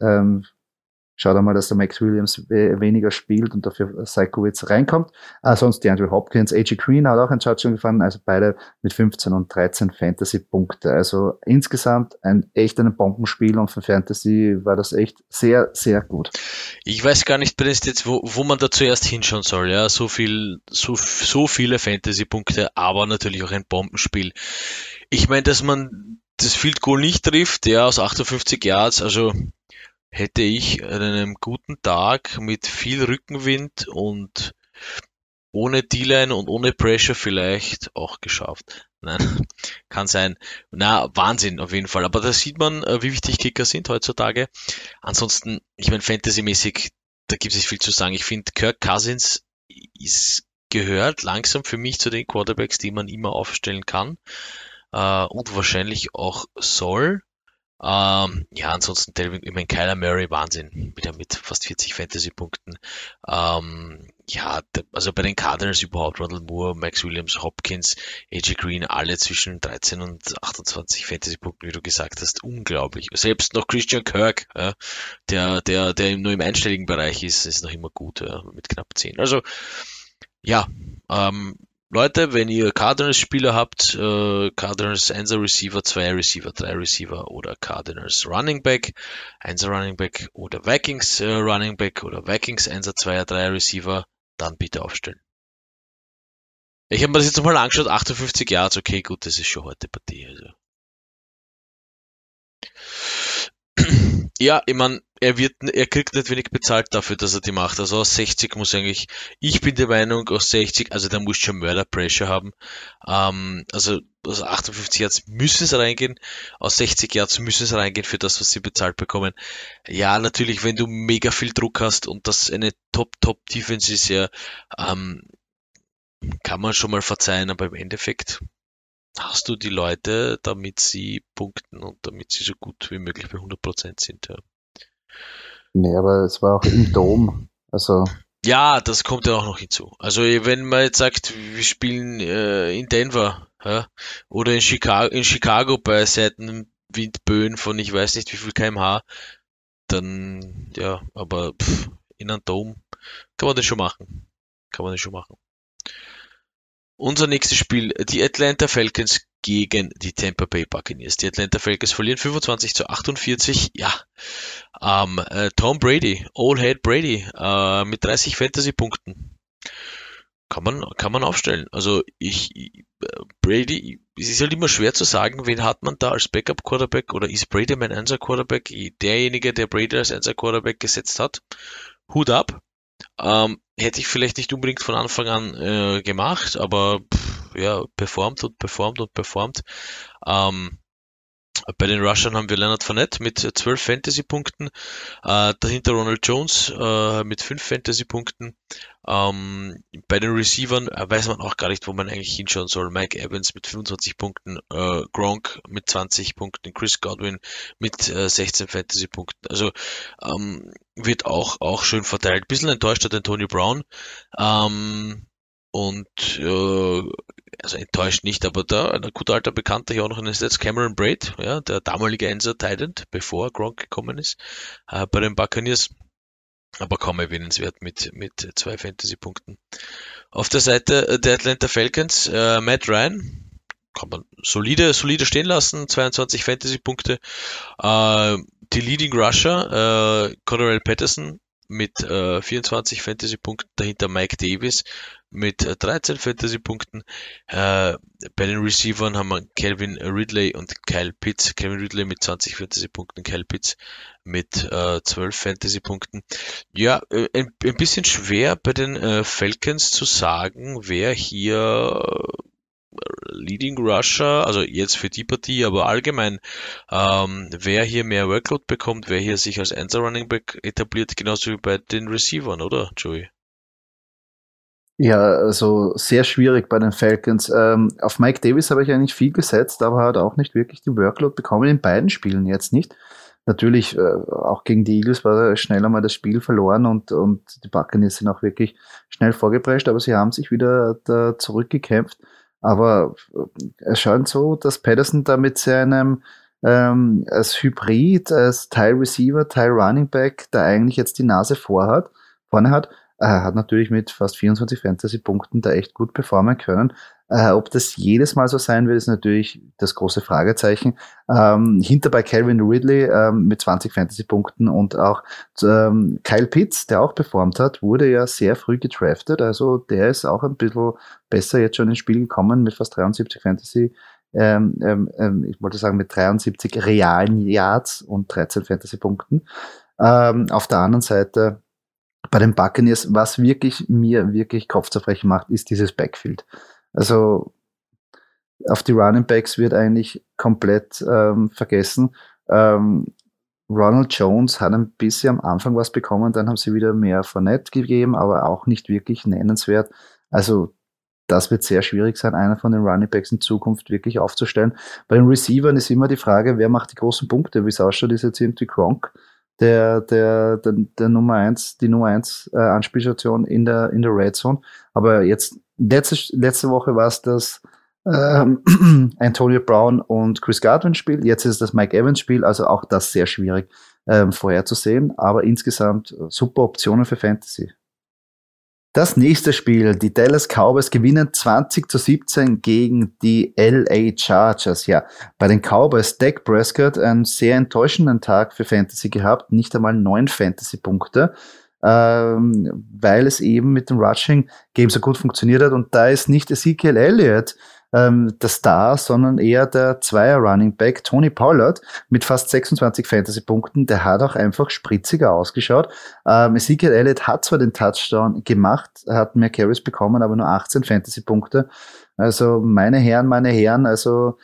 ähm, Schaut einmal, dass der Max Williams weniger spielt und dafür Seikowitz reinkommt. Ah, sonst die Andrew Hopkins, AJ Green hat auch einen Touchdown gefahren, also beide mit 15 und 13 Fantasy-Punkte. Also insgesamt ein echt ein Bombenspiel und für Fantasy war das echt sehr, sehr gut. Ich weiß gar nicht, Prinz, jetzt, wo, wo man da zuerst hinschauen soll, ja. So viel, so, so viele Fantasy-Punkte, aber natürlich auch ein Bombenspiel. Ich meine, dass man das Field Goal nicht trifft, ja, aus 58 Yards, also hätte ich an einem guten Tag mit viel Rückenwind und ohne D-Line und ohne Pressure vielleicht auch geschafft. Nein, kann sein. Na, Wahnsinn auf jeden Fall. Aber da sieht man, äh, wie wichtig Kicker sind heutzutage. Ansonsten, ich meine, Fantasy-mäßig, da gibt es nicht viel zu sagen. Ich finde, Kirk Cousins ist, gehört langsam für mich zu den Quarterbacks, die man immer aufstellen kann äh, und wahrscheinlich auch soll. Ähm, ja, ansonsten ich meine, Kyler Murray, Wahnsinn, wieder mit fast 40 Fantasy-Punkten. Ähm, ja, also bei den Cardinals überhaupt, Ronald Moore, Max Williams, Hopkins, AJ Green, alle zwischen 13 und 28 Fantasy-Punkten, wie du gesagt hast, unglaublich. Selbst noch Christian Kirk, ja, der, der, der nur im einstelligen Bereich ist, ist noch immer gut, ja, mit knapp 10. Also, ja, ähm, Leute, wenn ihr Cardinals-Spieler habt, äh, Cardinals 1 Receiver, 2 Receiver, 3 Receiver oder Cardinals Running Back, 1 Running Back oder Vikings äh, Running Back oder Vikings 1 2 3 Receiver, dann bitte aufstellen. Ich habe mir das jetzt mal angeschaut, 58 Yards, okay, gut, das ist schon heute Partie. Also. Ja, ich meine, er wird, er kriegt nicht wenig bezahlt dafür, dass er die macht. Also aus 60 muss eigentlich, ich bin der Meinung, aus 60, also da muss schon Murder Pressure haben. Ähm, also aus 58 Yards müssen es reingehen, aus 60 Yards müssen es reingehen für das, was sie bezahlt bekommen. Ja, natürlich, wenn du mega viel Druck hast und das eine Top-Top-Defense ist ja, ähm, kann man schon mal verzeihen, aber im Endeffekt hast du die Leute, damit sie punkten und damit sie so gut wie möglich bei 100% sind. Ja. Nee, aber es war auch im Dom. Also ja, das kommt ja auch noch hinzu. Also wenn man jetzt sagt, wir spielen äh, in Denver ja, oder in Chicago, in Chicago bei Seitenwindböen von ich weiß nicht wie viel kmh, dann ja, aber pff, in einem Dom kann man das schon machen. Kann man das schon machen. Unser nächstes Spiel, die Atlanta Falcons gegen die Tampa Bay Buccaneers. Die Atlanta Falcons verlieren 25 zu 48. Ja, ähm, äh, Tom Brady, All Head Brady äh, mit 30 Fantasy-Punkten. Kann man, kann man aufstellen. Also ich, Brady, es ist halt immer schwer zu sagen, wen hat man da als Backup Quarterback oder ist Brady mein Answer Quarterback? Derjenige, der Brady als Answer Quarterback gesetzt hat. Hut ab. Ähm, hätte ich vielleicht nicht unbedingt von Anfang an äh, gemacht, aber pff, ja, performt und performt und performt. Ähm, bei den Rushern haben wir Leonard Fournette mit 12 Fantasy-Punkten, äh, dahinter Ronald Jones äh, mit 5 Fantasy-Punkten. Ähm, bei den Receivern äh, weiß man auch gar nicht, wo man eigentlich hinschauen soll. Mike Evans mit 25 Punkten, äh, Gronk mit 20 Punkten, Chris Godwin mit äh, 16 Fantasy-Punkten. Also ähm, wird auch, auch schön verteilt. Bisschen enttäuscht hat Antonio Brown. Ähm, und äh, also enttäuscht nicht, aber da ein guter alter Bekannter hier auch noch in den Stats, Cameron Braid, ja, der damalige Enser Titan, bevor Gronk gekommen ist, äh, bei den Buccaneers, aber kaum erwähnenswert mit, mit zwei Fantasy-Punkten. Auf der Seite der Atlanta Falcons, äh, Matt Ryan, kann man solide, solide stehen lassen, 22 Fantasy-Punkte. Äh, die Leading Rusher, äh, Cordell Patterson, mit äh, 24 Fantasy-Punkten, dahinter Mike Davis mit äh, 13 Fantasy-Punkten. Äh, bei den Receivern haben wir Calvin Ridley und Kyle Pitts. Calvin Ridley mit 20 Fantasy-Punkten, Kyle Pitts mit äh, 12 Fantasy-Punkten. Ja, äh, ein, ein, bisschen schwer bei den äh, Falcons zu sagen, wer hier Leading Rusher, also jetzt für die Partie, aber allgemein, ähm, wer hier mehr Workload bekommt, wer hier sich als Answer Running Back etabliert, genauso wie bei den Receivern, oder, Joey? Ja, also sehr schwierig bei den Falcons. Ähm, auf Mike Davis habe ich eigentlich viel gesetzt, aber hat auch nicht wirklich die Workload bekommen, in beiden Spielen jetzt nicht. Natürlich, äh, auch gegen die Eagles war er schneller mal das Spiel verloren und, und die Buccaneers sind auch wirklich schnell vorgeprescht, aber sie haben sich wieder da zurückgekämpft. Aber äh, es scheint so, dass Patterson da mit seinem ähm, als Hybrid, als Teil Receiver, Teil Running Back, da eigentlich jetzt die Nase vorhat, vorne hat. Er hat natürlich mit fast 24 Fantasy-Punkten da echt gut performen können. Äh, ob das jedes Mal so sein wird, ist natürlich das große Fragezeichen. Ähm, hinter bei Calvin Ridley ähm, mit 20 Fantasy-Punkten und auch ähm, Kyle Pitts, der auch performt hat, wurde ja sehr früh gedraftet. Also der ist auch ein bisschen besser jetzt schon ins Spiel gekommen mit fast 73 Fantasy. Ähm, ähm, ähm, ich wollte sagen mit 73 realen Yards und 13 Fantasy-Punkten. Auf der anderen Seite bei den Buccaneers, was wirklich mir wirklich Kopfzerbrechen macht, ist dieses Backfield. Also auf die Running Backs wird eigentlich komplett ähm, vergessen. Ähm, Ronald Jones hat ein bisschen am Anfang was bekommen, dann haben sie wieder mehr Fournette gegeben, aber auch nicht wirklich nennenswert. Also das wird sehr schwierig sein, einer von den Running Backs in Zukunft wirklich aufzustellen. Bei den Receivern ist immer die Frage, wer macht die großen Punkte? Wie es ausschaut, ist jetzt irgendwie Gronk der, der, der, der Nummer eins, die Nummer eins äh, Anspielstation in der, in der Red Zone. Aber jetzt, letzte, letzte Woche war es das ähm, Antonio Brown und Chris Godwin Spiel. Jetzt ist das Mike Evans Spiel. Also auch das sehr schwierig ähm, vorherzusehen. Aber insgesamt äh, super Optionen für Fantasy. Das nächste Spiel, die Dallas Cowboys gewinnen 20 zu 17 gegen die LA Chargers. Ja, bei den Cowboys Dak Prescott einen sehr enttäuschenden Tag für Fantasy gehabt, nicht einmal neun Fantasy-Punkte, ähm, weil es eben mit dem Rushing Game so gut funktioniert hat. Und da ist nicht Ezekiel Elliott ähm, der Star, sondern eher der Zweier Running Back Tony Pollard mit fast 26 Fantasy-Punkten. Der hat auch einfach spritziger ausgeschaut. Ähm, Ezekiel Elliott hat zwar den Touchdown gemacht, hat mehr Carries bekommen, aber nur 18 Fantasy-Punkte. Also meine Herren, meine Herren, also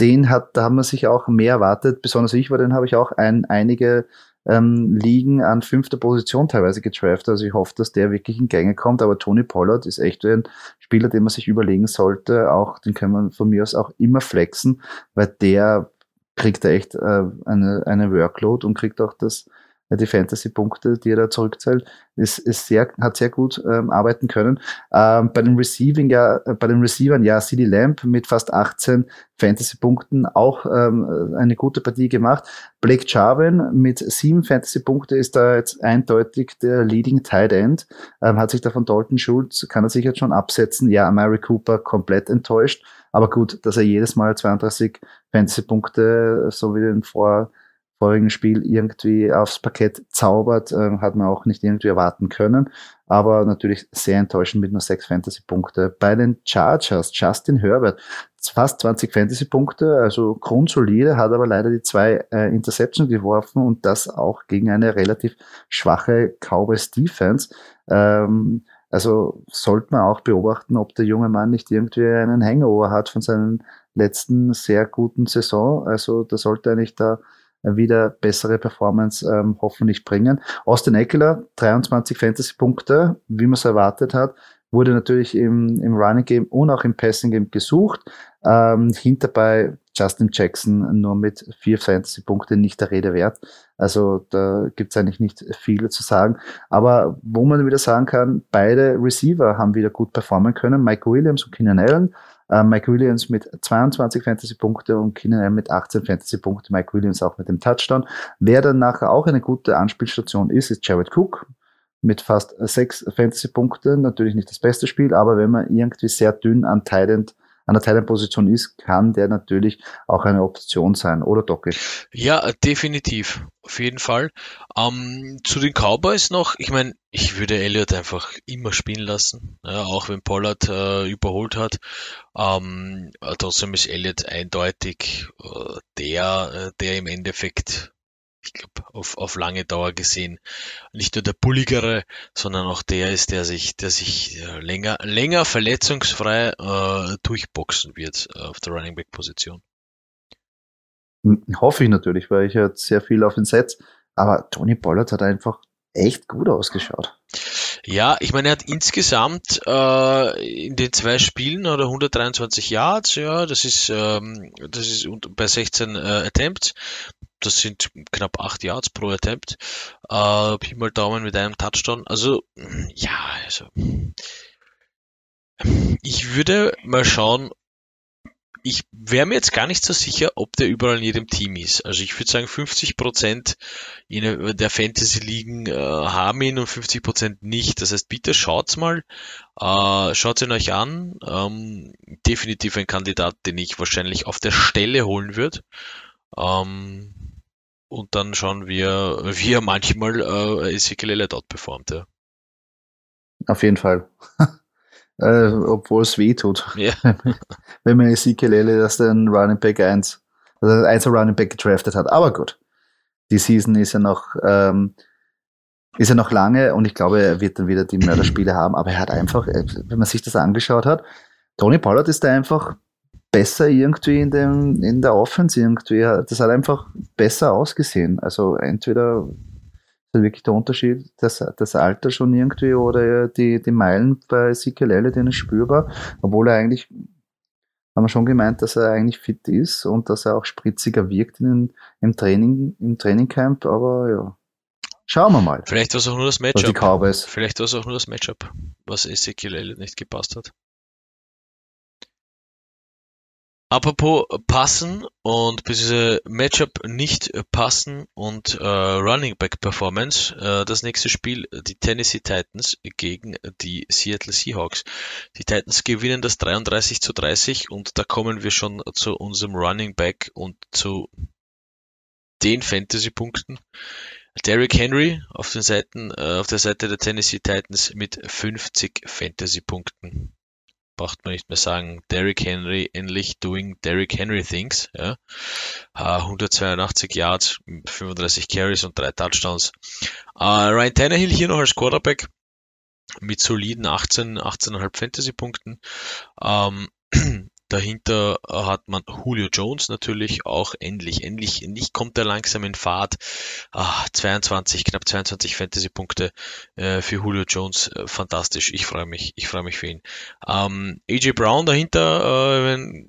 den hat, da haben wir sich auch mehr erwartet. Besonders ich, weil den habe ich auch ein, einige ähm, liegen an fünfter Position teilweise getraftet. Also ich hoffe, dass der wirklich in Gänge kommt. Aber Tony Pollard ist echt ein Spieler, den man sich überlegen sollte. Auch den kann man von mir aus auch immer flexen, weil der kriegt echt äh, eine, eine Workload und kriegt auch das die Fantasy-Punkte, die er da zurückzählt, ist, ist sehr, hat sehr gut ähm, arbeiten können. Ähm, bei den Receiving ja, äh, bei den Receivern ja, CD Lamp mit fast 18 Fantasy-Punkten auch ähm, eine gute Partie gemacht. Blake Jarvin mit sieben Fantasy-Punkte ist da jetzt eindeutig der Leading Tight End. Ähm, hat sich da von Dalton Schulz, kann er sich jetzt schon absetzen. Ja, Mary Cooper komplett enttäuscht. Aber gut, dass er jedes Mal 32 Fantasy-Punkte, so wie den vor vorigen Spiel irgendwie aufs Parkett zaubert, äh, hat man auch nicht irgendwie erwarten können. Aber natürlich sehr enttäuschend mit nur sechs Fantasy-Punkte. Bei den Chargers, Justin Herbert, fast 20 Fantasy-Punkte, also grundsolide, hat aber leider die zwei äh, Interceptions geworfen und das auch gegen eine relativ schwache Cowboys Defense. Ähm, also sollte man auch beobachten, ob der junge Mann nicht irgendwie einen Hangover hat von seinen letzten sehr guten Saison. Also da sollte er nicht da wieder bessere Performance ähm, hoffentlich bringen. Austin Eckler, 23 Fantasy-Punkte, wie man es erwartet hat, wurde natürlich im, im Running Game und auch im Passing Game gesucht. Ähm, hinterbei Justin Jackson nur mit vier Fantasy-Punkten nicht der Rede wert. Also da gibt's eigentlich nicht viel zu sagen. Aber wo man wieder sagen kann, beide Receiver haben wieder gut performen können. Mike Williams und Keenan Allen äh, Mike Williams mit 22 Fantasy-Punkte und Keenan Allen mit 18 Fantasy-Punkte. Mike Williams auch mit dem Touchdown. Wer dann nachher auch eine gute Anspielstation ist, ist Jared Cook mit fast sechs Fantasy-Punkten. Natürlich nicht das beste Spiel, aber wenn man irgendwie sehr dünn an Tident an der Teilposition ist, kann der natürlich auch eine Option sein, oder Docke? Ja, definitiv. Auf jeden Fall. Ähm, zu den Cowboys noch, ich meine, ich würde Elliott einfach immer spielen lassen, ja, auch wenn Pollard äh, überholt hat. Ähm, trotzdem ist Elliott eindeutig äh, der, äh, der im Endeffekt ich glaube, auf, auf lange Dauer gesehen nicht nur der bulligere, sondern auch der ist, der sich, der sich äh, länger, länger verletzungsfrei äh, durchboxen wird äh, auf der Running Back Position. Hm, hoffe ich natürlich, weil ich jetzt sehr viel auf ihn setze. Aber Tony Pollard hat einfach echt gut ausgeschaut. Ja, ich meine, er hat insgesamt äh, in den zwei Spielen oder 123 Yards, ja, das ist, ähm, das ist bei 16 äh, Attempts das sind knapp acht Yards pro Attempt. Äh, Pi mal Daumen mit einem Touchdown. Also, ja, also. Ich würde mal schauen, ich wäre mir jetzt gar nicht so sicher, ob der überall in jedem Team ist. Also ich würde sagen, 50% in der Fantasy-Ligen äh, haben ihn und 50% nicht. Das heißt, bitte schaut's mal, äh, schaut ihn euch an. Ähm, definitiv ein Kandidat, den ich wahrscheinlich auf der Stelle holen würde. Ähm, und dann schauen wir, wie er manchmal äh, Ezekiel Elliott outperformt. Ja. Auf jeden Fall. äh, obwohl es weh tut. Ja. Wenn man Ezekiel Elliott als den Running Back 1, also 1 Running Back gedraftet hat. Aber gut. Die Season ist ja noch, ähm, ist ja noch lange und ich glaube, er wird dann wieder die Mörderspiele haben. Aber er hat einfach, äh, wenn man sich das angeschaut hat, Tony Pollard ist da einfach besser irgendwie in, dem, in der Offense irgendwie. Das hat einfach besser ausgesehen. Also entweder ist wirklich der Unterschied, das, das Alter schon irgendwie oder die, die Meilen bei Ezekiel Elliott ist spürbar, obwohl er eigentlich haben wir schon gemeint, dass er eigentlich fit ist und dass er auch spritziger wirkt in, im Training, im Trainingcamp, aber ja. Schauen wir mal. Vielleicht war es auch nur das Matchup. Vielleicht war es auch nur das Matchup, was Ezekiel nicht gepasst hat. Apropos passen und diese Matchup nicht passen und äh, Running Back Performance. Äh, das nächste Spiel, die Tennessee Titans gegen die Seattle Seahawks. Die Titans gewinnen das 33 zu 30 und da kommen wir schon zu unserem Running Back und zu den Fantasy-Punkten. Derrick Henry auf den Seiten, äh, auf der Seite der Tennessee Titans mit 50 Fantasy-Punkten braucht man nicht mehr sagen, Derrick Henry endlich doing Derrick Henry things. Ja. 182 Yards, 35 Carries und drei Touchdowns. Uh, Ryan Tannehill hier noch als Quarterback mit soliden 18, 18,5 Fantasy-Punkten. Ähm, Dahinter hat man Julio Jones natürlich auch endlich. Endlich, endlich kommt er langsam in Fahrt. Ah, 22, knapp 22 Fantasy-Punkte äh, für Julio Jones. Äh, fantastisch. Ich freue mich. Ich freue mich für ihn. Ähm, AJ Brown dahinter, äh,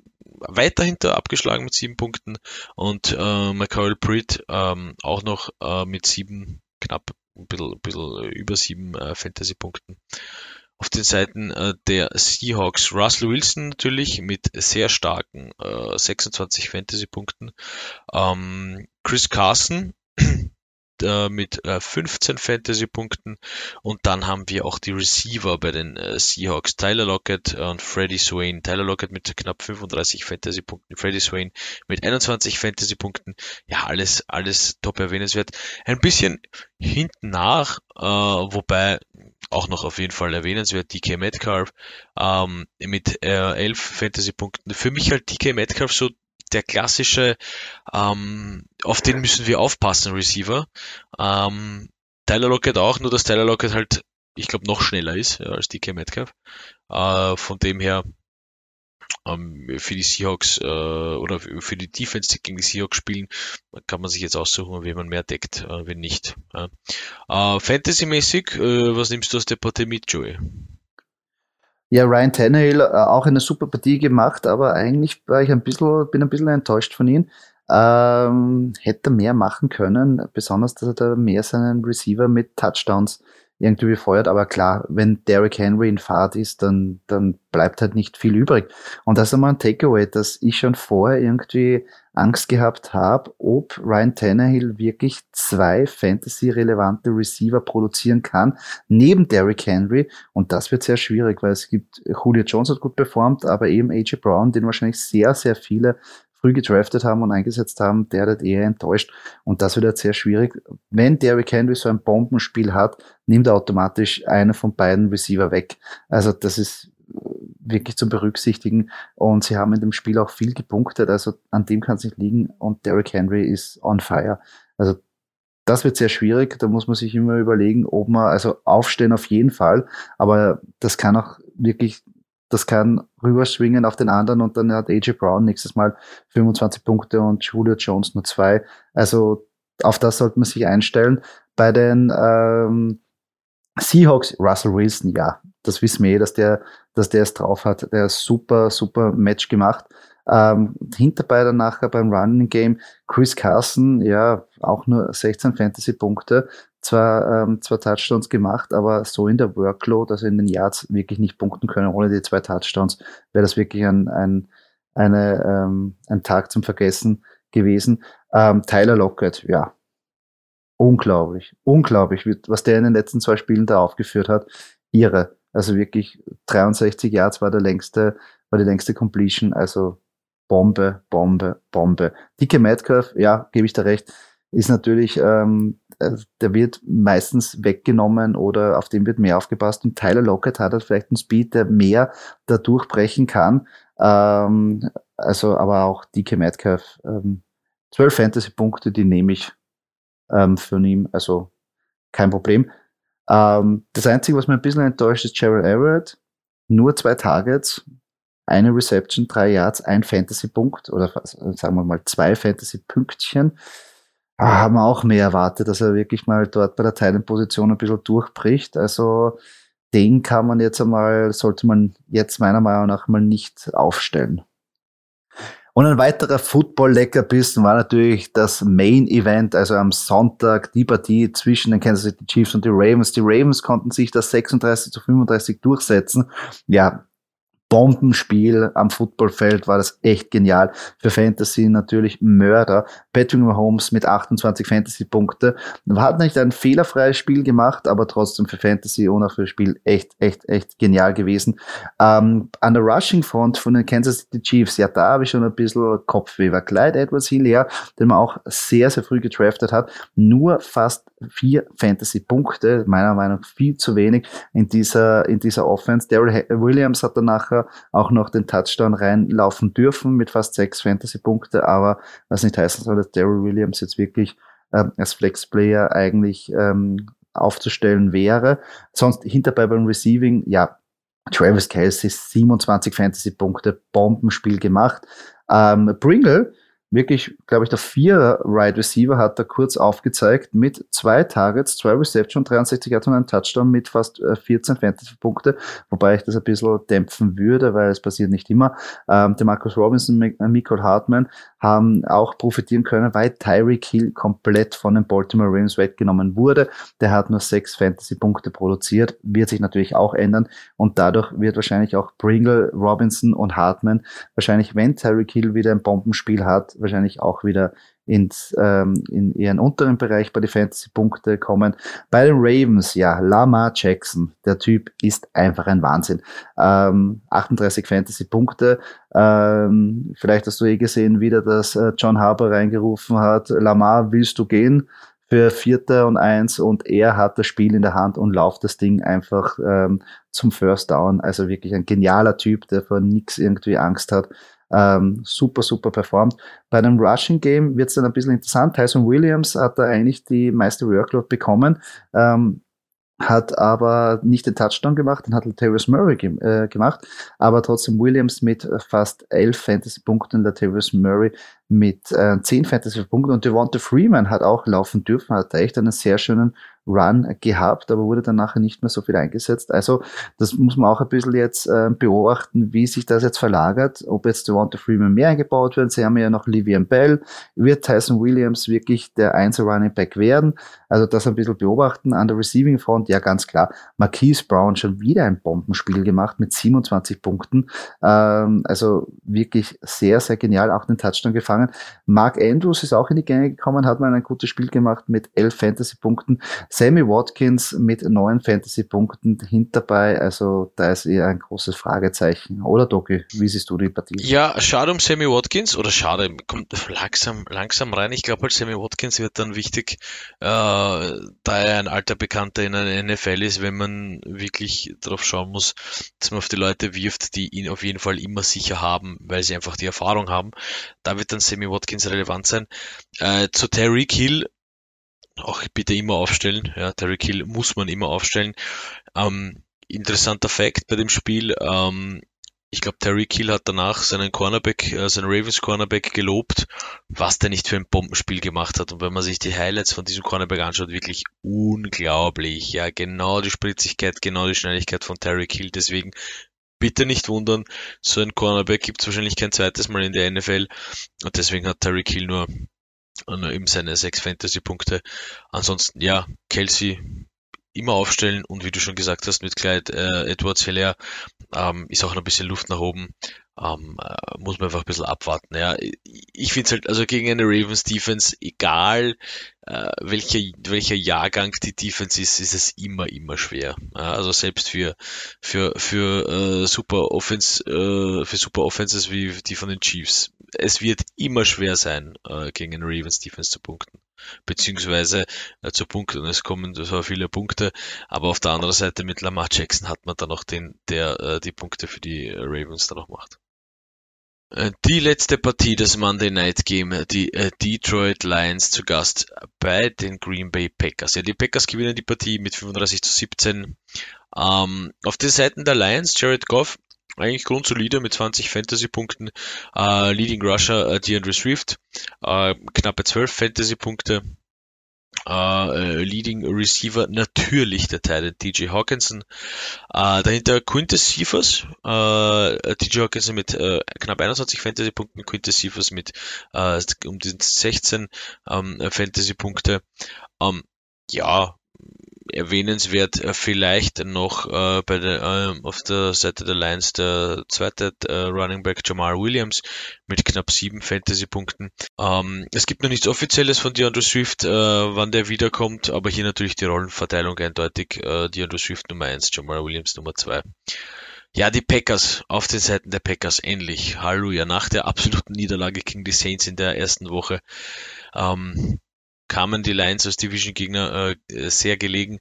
weit dahinter abgeschlagen mit sieben Punkten und äh, Michael Britt ähm, auch noch äh, mit sieben, knapp ein bisschen, ein bisschen über sieben äh, Fantasy-Punkten. Auf den Seiten äh, der Seahawks Russell Wilson natürlich mit sehr starken äh, 26 Fantasy-Punkten. Ähm, Chris Carson äh, mit äh, 15 Fantasy-Punkten und dann haben wir auch die Receiver bei den äh, Seahawks, Tyler Lockett und Freddie Swain. Tyler Lockett mit knapp 35 Fantasy-Punkten, Freddie Swain mit 21 Fantasy-Punkten. Ja, alles, alles top erwähnenswert. Ein bisschen hinten nach, äh, wobei auch noch auf jeden Fall erwähnenswert, DK Metcalf ähm, mit äh, 11 Fantasy-Punkten. Für mich halt DK Metcalf so der klassische, ähm, auf den müssen wir aufpassen, Receiver. Ähm, Tyler Lockett auch, nur dass Tyler Lockett halt, ich glaube, noch schneller ist ja, als DK Metcalf. Äh, von dem her für die Seahawks äh, oder für die Defense, gegen die Seahawks spielen, kann man sich jetzt aussuchen, wie man mehr deckt, äh, wenn nicht. Ja. Äh, Fantasy-mäßig, äh, was nimmst du aus der Partie mit, Joey? Ja, Ryan Tannehill äh, auch eine super Partie gemacht, aber eigentlich war ich ein bisschen, bin ein bisschen enttäuscht von ihm. Ähm, hätte mehr machen können, besonders, dass er da mehr seinen Receiver mit Touchdowns irgendwie befeuert. Aber klar, wenn Derrick Henry in Fahrt ist, dann, dann bleibt halt nicht viel übrig. Und das ist einmal ein Takeaway, dass ich schon vorher irgendwie Angst gehabt habe, ob Ryan Tannehill wirklich zwei Fantasy-relevante Receiver produzieren kann, neben Derrick Henry. Und das wird sehr schwierig, weil es gibt, Julio Jones hat gut performt, aber eben AJ Brown, den wahrscheinlich sehr, sehr viele früh gedraftet haben und eingesetzt haben, der hat eher enttäuscht. Und das wird jetzt sehr schwierig. Wenn Derrick Henry so ein Bombenspiel hat, nimmt er automatisch einen von beiden Receiver weg. Also das ist wirklich zu berücksichtigen. Und sie haben in dem Spiel auch viel gepunktet. Also an dem kann es nicht liegen. Und Derrick Henry ist on fire. Also das wird sehr schwierig. Da muss man sich immer überlegen, ob man, also aufstehen auf jeden Fall. Aber das kann auch wirklich das kann rüberschwingen auf den anderen und dann hat AJ Brown nächstes Mal 25 Punkte und Julio Jones nur zwei. Also auf das sollte man sich einstellen. Bei den ähm, Seahawks, Russell Wilson, ja, das wissen wir eh, dass der, dass der es drauf hat. Der ist super, super Match gemacht. Ähm, hinterbei dann nachher beim Running Game Chris Carson, ja, auch nur 16 Fantasy-Punkte zwar ähm, zwei Touchdowns gemacht, aber so in der Workload, also in den Yards, wirklich nicht punkten können. Ohne die zwei Touchdowns wäre das wirklich ein, ein, eine, ähm, ein Tag zum Vergessen gewesen. Ähm, Tyler Lockett, ja, unglaublich, unglaublich, was der in den letzten zwei Spielen da aufgeführt hat. Irre. Also wirklich 63 Yards war der längste, war die längste Completion. Also Bombe, Bombe, Bombe. Dicke Metcalf, ja, gebe ich da recht, ist natürlich ähm, äh, der wird meistens weggenommen oder auf den wird mehr aufgepasst. Und Tyler Lockett hat halt vielleicht einen Speed, der mehr da durchbrechen kann. Ähm, also, aber auch DK Metcalf, ähm, 12 Fantasy-Punkte, die nehme ich ähm, von ihm, also kein Problem. Ähm, das Einzige, was mir ein bisschen enttäuscht, ist Gerald Everett. Nur zwei Targets, eine Reception, drei Yards, ein Fantasy-Punkt oder sagen wir mal zwei Fantasy-Pünktchen haben wir auch mehr erwartet, dass er wirklich mal dort bei der Teilenposition ein bisschen durchbricht. Also den kann man jetzt einmal, sollte man jetzt meiner Meinung nach mal nicht aufstellen. Und ein weiterer Football-Leckerbissen war natürlich das Main Event, also am Sonntag die Partie zwischen den Kansas City Chiefs und die Ravens. Die Ravens konnten sich das 36 zu 35 durchsetzen. Ja, Bombenspiel am Footballfeld war das echt genial. Für Fantasy natürlich Mörder. Patrick Mahomes mit 28 Fantasy-Punkte. Hat nicht ein fehlerfreies Spiel gemacht, aber trotzdem für Fantasy und auch für Spiel echt, echt, echt genial gewesen. Ähm, an der Rushing Front von den Kansas City Chiefs, ja, da habe ich schon ein bisschen Kopfweh. War Clyde Edwards Hilaire, den man auch sehr, sehr früh getraftet hat. Nur fast vier Fantasy-Punkte, meiner Meinung nach viel zu wenig in dieser, in dieser Offense. Daryl Williams hat danach auch noch den Touchdown reinlaufen dürfen mit fast sechs Fantasy-Punkte, aber was nicht heißen soll, dass Daryl Williams jetzt wirklich ähm, als Flex-Player eigentlich ähm, aufzustellen wäre. Sonst hinterbei beim Receiving, ja, Travis Kelsey 27 Fantasy-Punkte, Bombenspiel gemacht. Ähm, Pringle wirklich, glaube ich, der vierer Right Receiver hat er kurz aufgezeigt mit zwei Targets, zwei Reception, 63 Yards und ein Touchdown mit fast 14 äh, Fantasy-Punkte, wobei ich das ein bisschen dämpfen würde, weil es passiert nicht immer. Ähm, der Marcus Robinson, äh, Michael Hartman haben auch profitieren können, weil Tyreek Hill komplett von den Baltimore Ravens weggenommen wurde. Der hat nur sechs Fantasy-Punkte produziert, wird sich natürlich auch ändern und dadurch wird wahrscheinlich auch Pringle, Robinson und Hartman wahrscheinlich, wenn Tyreek Hill wieder ein Bombenspiel hat, wahrscheinlich auch wieder ins, ähm, in ihren unteren Bereich bei den Fantasy-Punkte kommen. Bei den Ravens, ja, Lamar Jackson, der Typ ist einfach ein Wahnsinn. Ähm, 38 Fantasy-Punkte. Ähm, vielleicht hast du eh gesehen wieder, dass äh, John Harper reingerufen hat, Lamar, willst du gehen? für Vierter und Eins und er hat das Spiel in der Hand und lauft das Ding einfach ähm, zum First Down. Also wirklich ein genialer Typ, der vor nichts irgendwie Angst hat ähm, super, super performt. Bei einem Rushing Game wird es dann ein bisschen interessant. Tyson Williams hat da eigentlich die meiste Workload bekommen. Ähm, hat aber nicht den Touchdown gemacht, den hat Latavius Murray ge äh, gemacht, aber trotzdem Williams mit fast elf Fantasy-Punkten, Latavius Murray mit äh, zehn Fantasy-Punkten und Devonta Freeman hat auch laufen dürfen, hat echt einen sehr schönen Run gehabt, aber wurde dann nachher nicht mehr so viel eingesetzt. Also das muss man auch ein bisschen jetzt äh, beobachten, wie sich das jetzt verlagert, ob jetzt Devonta Freeman mehr eingebaut wird. Sie haben ja noch Livian Bell. Wird Tyson Williams wirklich der Einzel Running Back werden? Also das ein bisschen beobachten. An der Receiving Front, ja ganz klar, Marquise Brown schon wieder ein Bombenspiel gemacht mit 27 Punkten. Ähm, also wirklich sehr, sehr genial, auch den Touchdown gefangen. Mark Andrews ist auch in die Gänge gekommen, hat mal ein gutes Spiel gemacht mit 11 Fantasy-Punkten. Sammy Watkins mit neun Fantasy-Punkten hinterbei. Also da ist eher ein großes Fragezeichen. Oder Doki, wie siehst du die Partie? Ja, schade um Sammy Watkins oder schade, kommt langsam, langsam rein. Ich glaube halt, Sammy Watkins wird dann wichtig, äh, da er ein alter Bekannter in einer NFL ist, wenn man wirklich darauf schauen muss, dass man auf die Leute wirft, die ihn auf jeden Fall immer sicher haben, weil sie einfach die Erfahrung haben. Da wird dann Sammy Watkins relevant sein. Äh, zu Terry Kill auch bitte immer aufstellen. Ja, Terry Kill muss man immer aufstellen. Ähm, interessanter Fact bei dem Spiel. Ähm, ich glaube, Terry Kill hat danach seinen Cornerback, äh, seinen Ravens Cornerback gelobt, was der nicht für ein Bombenspiel gemacht hat. Und wenn man sich die Highlights von diesem Cornerback anschaut, wirklich unglaublich. Ja, genau die Spritzigkeit, genau die Schnelligkeit von Terry Kill. Deswegen bitte nicht wundern, so ein Cornerback gibt es wahrscheinlich kein zweites Mal in der NFL. Und deswegen hat Terry Kill nur und eben seine sechs Fantasy-Punkte. Ansonsten, ja, Kelsey immer aufstellen und wie du schon gesagt hast, mit Clyde äh, Edwards Hilaire ähm, ist auch noch ein bisschen Luft nach oben. Ähm, äh, muss man einfach ein bisschen abwarten. Ja, ich finde es halt, also gegen eine Ravens Defense, egal äh, welcher, welcher Jahrgang die Defense ist, ist es immer, immer schwer. Ja, also selbst für, für, für äh, super Offense, äh, für super Offenses wie die von den Chiefs. Es wird immer schwer sein, äh, gegen eine Ravens Defense zu punkten. Beziehungsweise äh, zu punkten. Es kommen so viele Punkte, aber auf der anderen Seite mit Lamar Jackson hat man dann noch den, der äh, die Punkte für die Ravens dann noch macht. Äh, die letzte Partie des Monday Night Game, die äh, Detroit Lions zu Gast bei den Green Bay Packers. Ja, die Packers gewinnen die Partie mit 35 zu 17. Ähm, auf den Seiten der Lions, Jared Goff, eigentlich grundsolide mit 20 Fantasy-Punkten. Äh, Leading Rusher äh, DeAndre Swift, äh, knappe 12 Fantasy-Punkte. Uh, Leading Receiver natürlich der Teil DJ Hawkinson. Uh, dahinter Quintus Cephas, uh, DJ Hawkinson mit knapp 21 Fantasy-Punkten, Quintus Cephas mit um die 16 um, ähm, Fantasy-Punkte. Ähm, ja, erwähnenswert äh, vielleicht noch äh, bei der, äh, auf der Seite der Lions der zweite äh, Running Back Jamal Williams mit knapp sieben Fantasy-Punkten. Ähm, es gibt noch nichts Offizielles von DeAndre Swift, äh, wann der wiederkommt, aber hier natürlich die Rollenverteilung eindeutig. Äh, DeAndre Swift Nummer eins, Jamal Williams Nummer zwei. Ja, die Packers auf den Seiten der Packers ähnlich. Halleluja. Nach der absoluten Niederlage gegen die Saints in der ersten Woche ähm, kamen die Lions als Division-Gegner äh, sehr gelegen.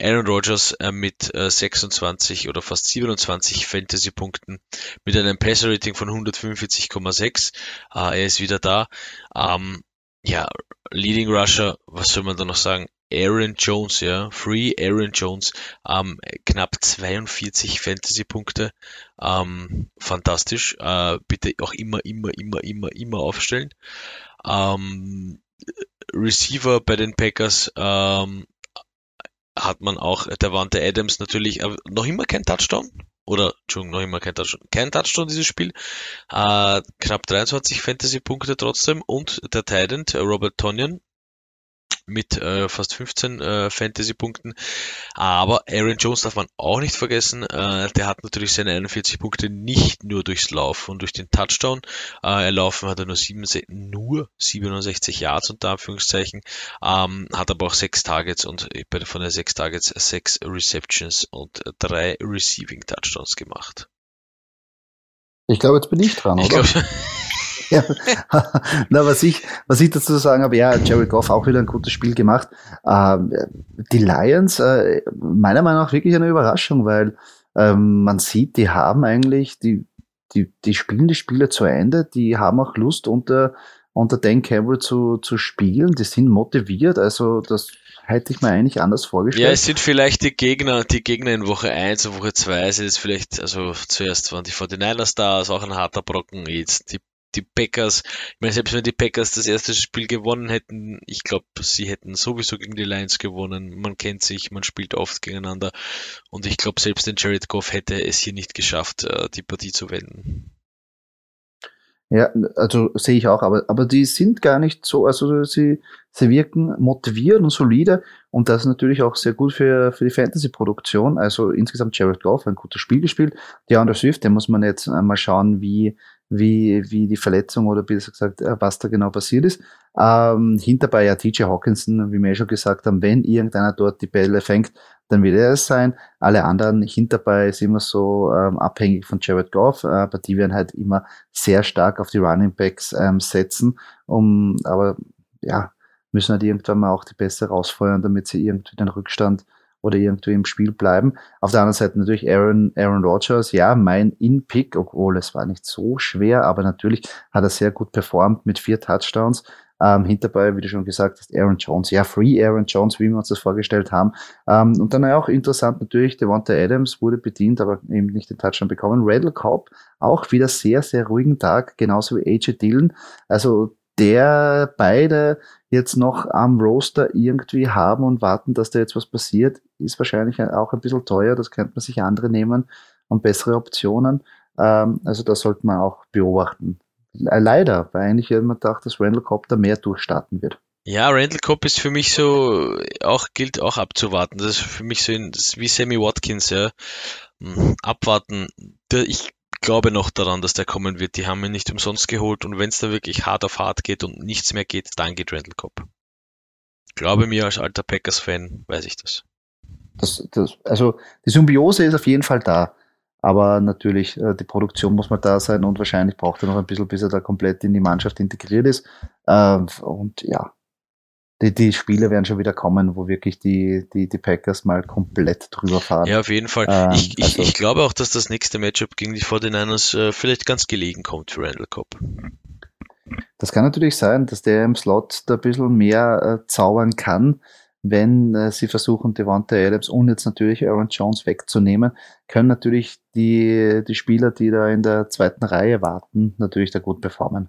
Aaron Rodgers äh, mit äh, 26 oder fast 27 Fantasy-Punkten mit einem Passer-Rating von 145,6. Äh, er ist wieder da. Ähm, ja, Leading Rusher, was soll man da noch sagen? Aaron Jones, ja, Free Aaron Jones, ähm, knapp 42 Fantasy-Punkte, ähm, fantastisch. Äh, bitte auch immer, immer, immer, immer, immer aufstellen. Ähm, Receiver bei den Packers ähm, hat man auch der Wante Adams natürlich äh, noch immer kein Touchdown. Oder, Entschuldigung, noch immer kein Touchdown. Kein Touchdown dieses Spiel. Äh, knapp 23 Fantasy-Punkte trotzdem. Und der Titan, Robert Tonyan, mit äh, fast 15 äh, Fantasy-Punkten. Aber Aaron Jones darf man auch nicht vergessen. Äh, der hat natürlich seine 41 Punkte nicht nur durchs Laufen und durch den Touchdown. Äh, er laufen hat er nur, 7, nur 67 Yards unter Anführungszeichen. Ähm, hat aber auch 6 Targets und bei, von den 6 Targets 6 Receptions und 3 Receiving Touchdowns gemacht. Ich glaube, jetzt bin ich dran, oder? Ich glaub, ja. Na, was ich, was ich dazu sagen habe, ja, Jerry Goff auch wieder ein gutes Spiel gemacht. Ähm, die Lions, äh, meiner Meinung nach wirklich eine Überraschung, weil ähm, man sieht, die haben eigentlich, die, die, die spielen die Spiele zu Ende, die haben auch Lust unter, unter Dan Campbell zu, zu spielen, die sind motiviert, also das hätte ich mir eigentlich anders vorgestellt. Ja, es sind vielleicht die Gegner, die Gegner in Woche 1 und Woche 2 sind es vielleicht, also zuerst waren die 49ers da, ist auch ein harter Brocken, jetzt die die Packers, ich meine, selbst wenn die Packers das erste Spiel gewonnen hätten, ich glaube, sie hätten sowieso gegen die Lions gewonnen. Man kennt sich, man spielt oft gegeneinander. Und ich glaube, selbst den Jared Goff hätte es hier nicht geschafft, äh, die Partie zu wenden. Ja, also sehe ich auch, aber, aber die sind gar nicht so, also sie, sie wirken motiviert und solide und das ist natürlich auch sehr gut für, für die Fantasy-Produktion. Also insgesamt Jared Goff, ein gutes Spiel gespielt. Die Under Swift, der muss man jetzt mal schauen, wie, wie, wie die Verletzung oder besser gesagt, äh, was da genau passiert ist. Ähm, hinterbei ja TJ Hawkinson, wie wir ja schon gesagt haben, wenn irgendeiner dort die Bälle fängt, dann wird er es sein. Alle anderen hinterbei ist immer so ähm, abhängig von Jared Goff, äh, aber die werden halt immer sehr stark auf die Running Backs ähm, setzen, um, aber ja, müssen halt irgendwann mal auch die Beste rausfeuern, damit sie irgendwie den Rückstand oder irgendwie im Spiel bleiben. Auf der anderen Seite natürlich Aaron, Aaron Rodgers, ja, mein In-Pick, obwohl es war nicht so schwer, aber natürlich hat er sehr gut performt mit vier Touchdowns. Ähm, hinterbei, wie du schon gesagt hast, Aaron Jones. Ja, Free Aaron Jones, wie wir uns das vorgestellt haben. Ähm, und dann auch interessant natürlich, Devonta Adams wurde bedient, aber eben nicht den Touchdown bekommen. Randall Cobb, auch wieder sehr, sehr ruhigen Tag, genauso wie AJ Dillon. Also der beide jetzt noch am Roster irgendwie haben und warten, dass da jetzt was passiert, ist wahrscheinlich auch ein bisschen teuer. Das könnte man sich andere nehmen und bessere Optionen. Ähm, also das sollte man auch beobachten. Leider, weil eigentlich hätte man gedacht, dass Randall Cobb da mehr durchstarten wird. Ja, Randall Cobb ist für mich so, auch gilt auch abzuwarten. Das ist für mich so in, wie Sammy Watkins, ja. Hm, abwarten. Ich glaube noch daran, dass der kommen wird. Die haben ihn nicht umsonst geholt und wenn es da wirklich hart auf hart geht und nichts mehr geht, dann geht Randall Cobb. Glaube mir als alter Packers-Fan, weiß ich das. das. Das, Also die Symbiose ist auf jeden Fall da. Aber natürlich, äh, die Produktion muss mal da sein und wahrscheinlich braucht er noch ein bisschen, bis er da komplett in die Mannschaft integriert ist. Ähm, und ja, die, die Spiele werden schon wieder kommen, wo wirklich die, die, die Packers mal komplett drüber fahren. Ja, auf jeden Fall. Ähm, ich, ich, also, ich glaube auch, dass das nächste Matchup gegen die 49ers äh, vielleicht ganz gelegen kommt für Randall Cobb. Das kann natürlich sein, dass der im Slot da ein bisschen mehr äh, zaubern kann, wenn äh, sie versuchen, Devonta Adams und jetzt natürlich Aaron Jones wegzunehmen, können natürlich die, die Spieler, die da in der zweiten Reihe warten, natürlich da gut performen.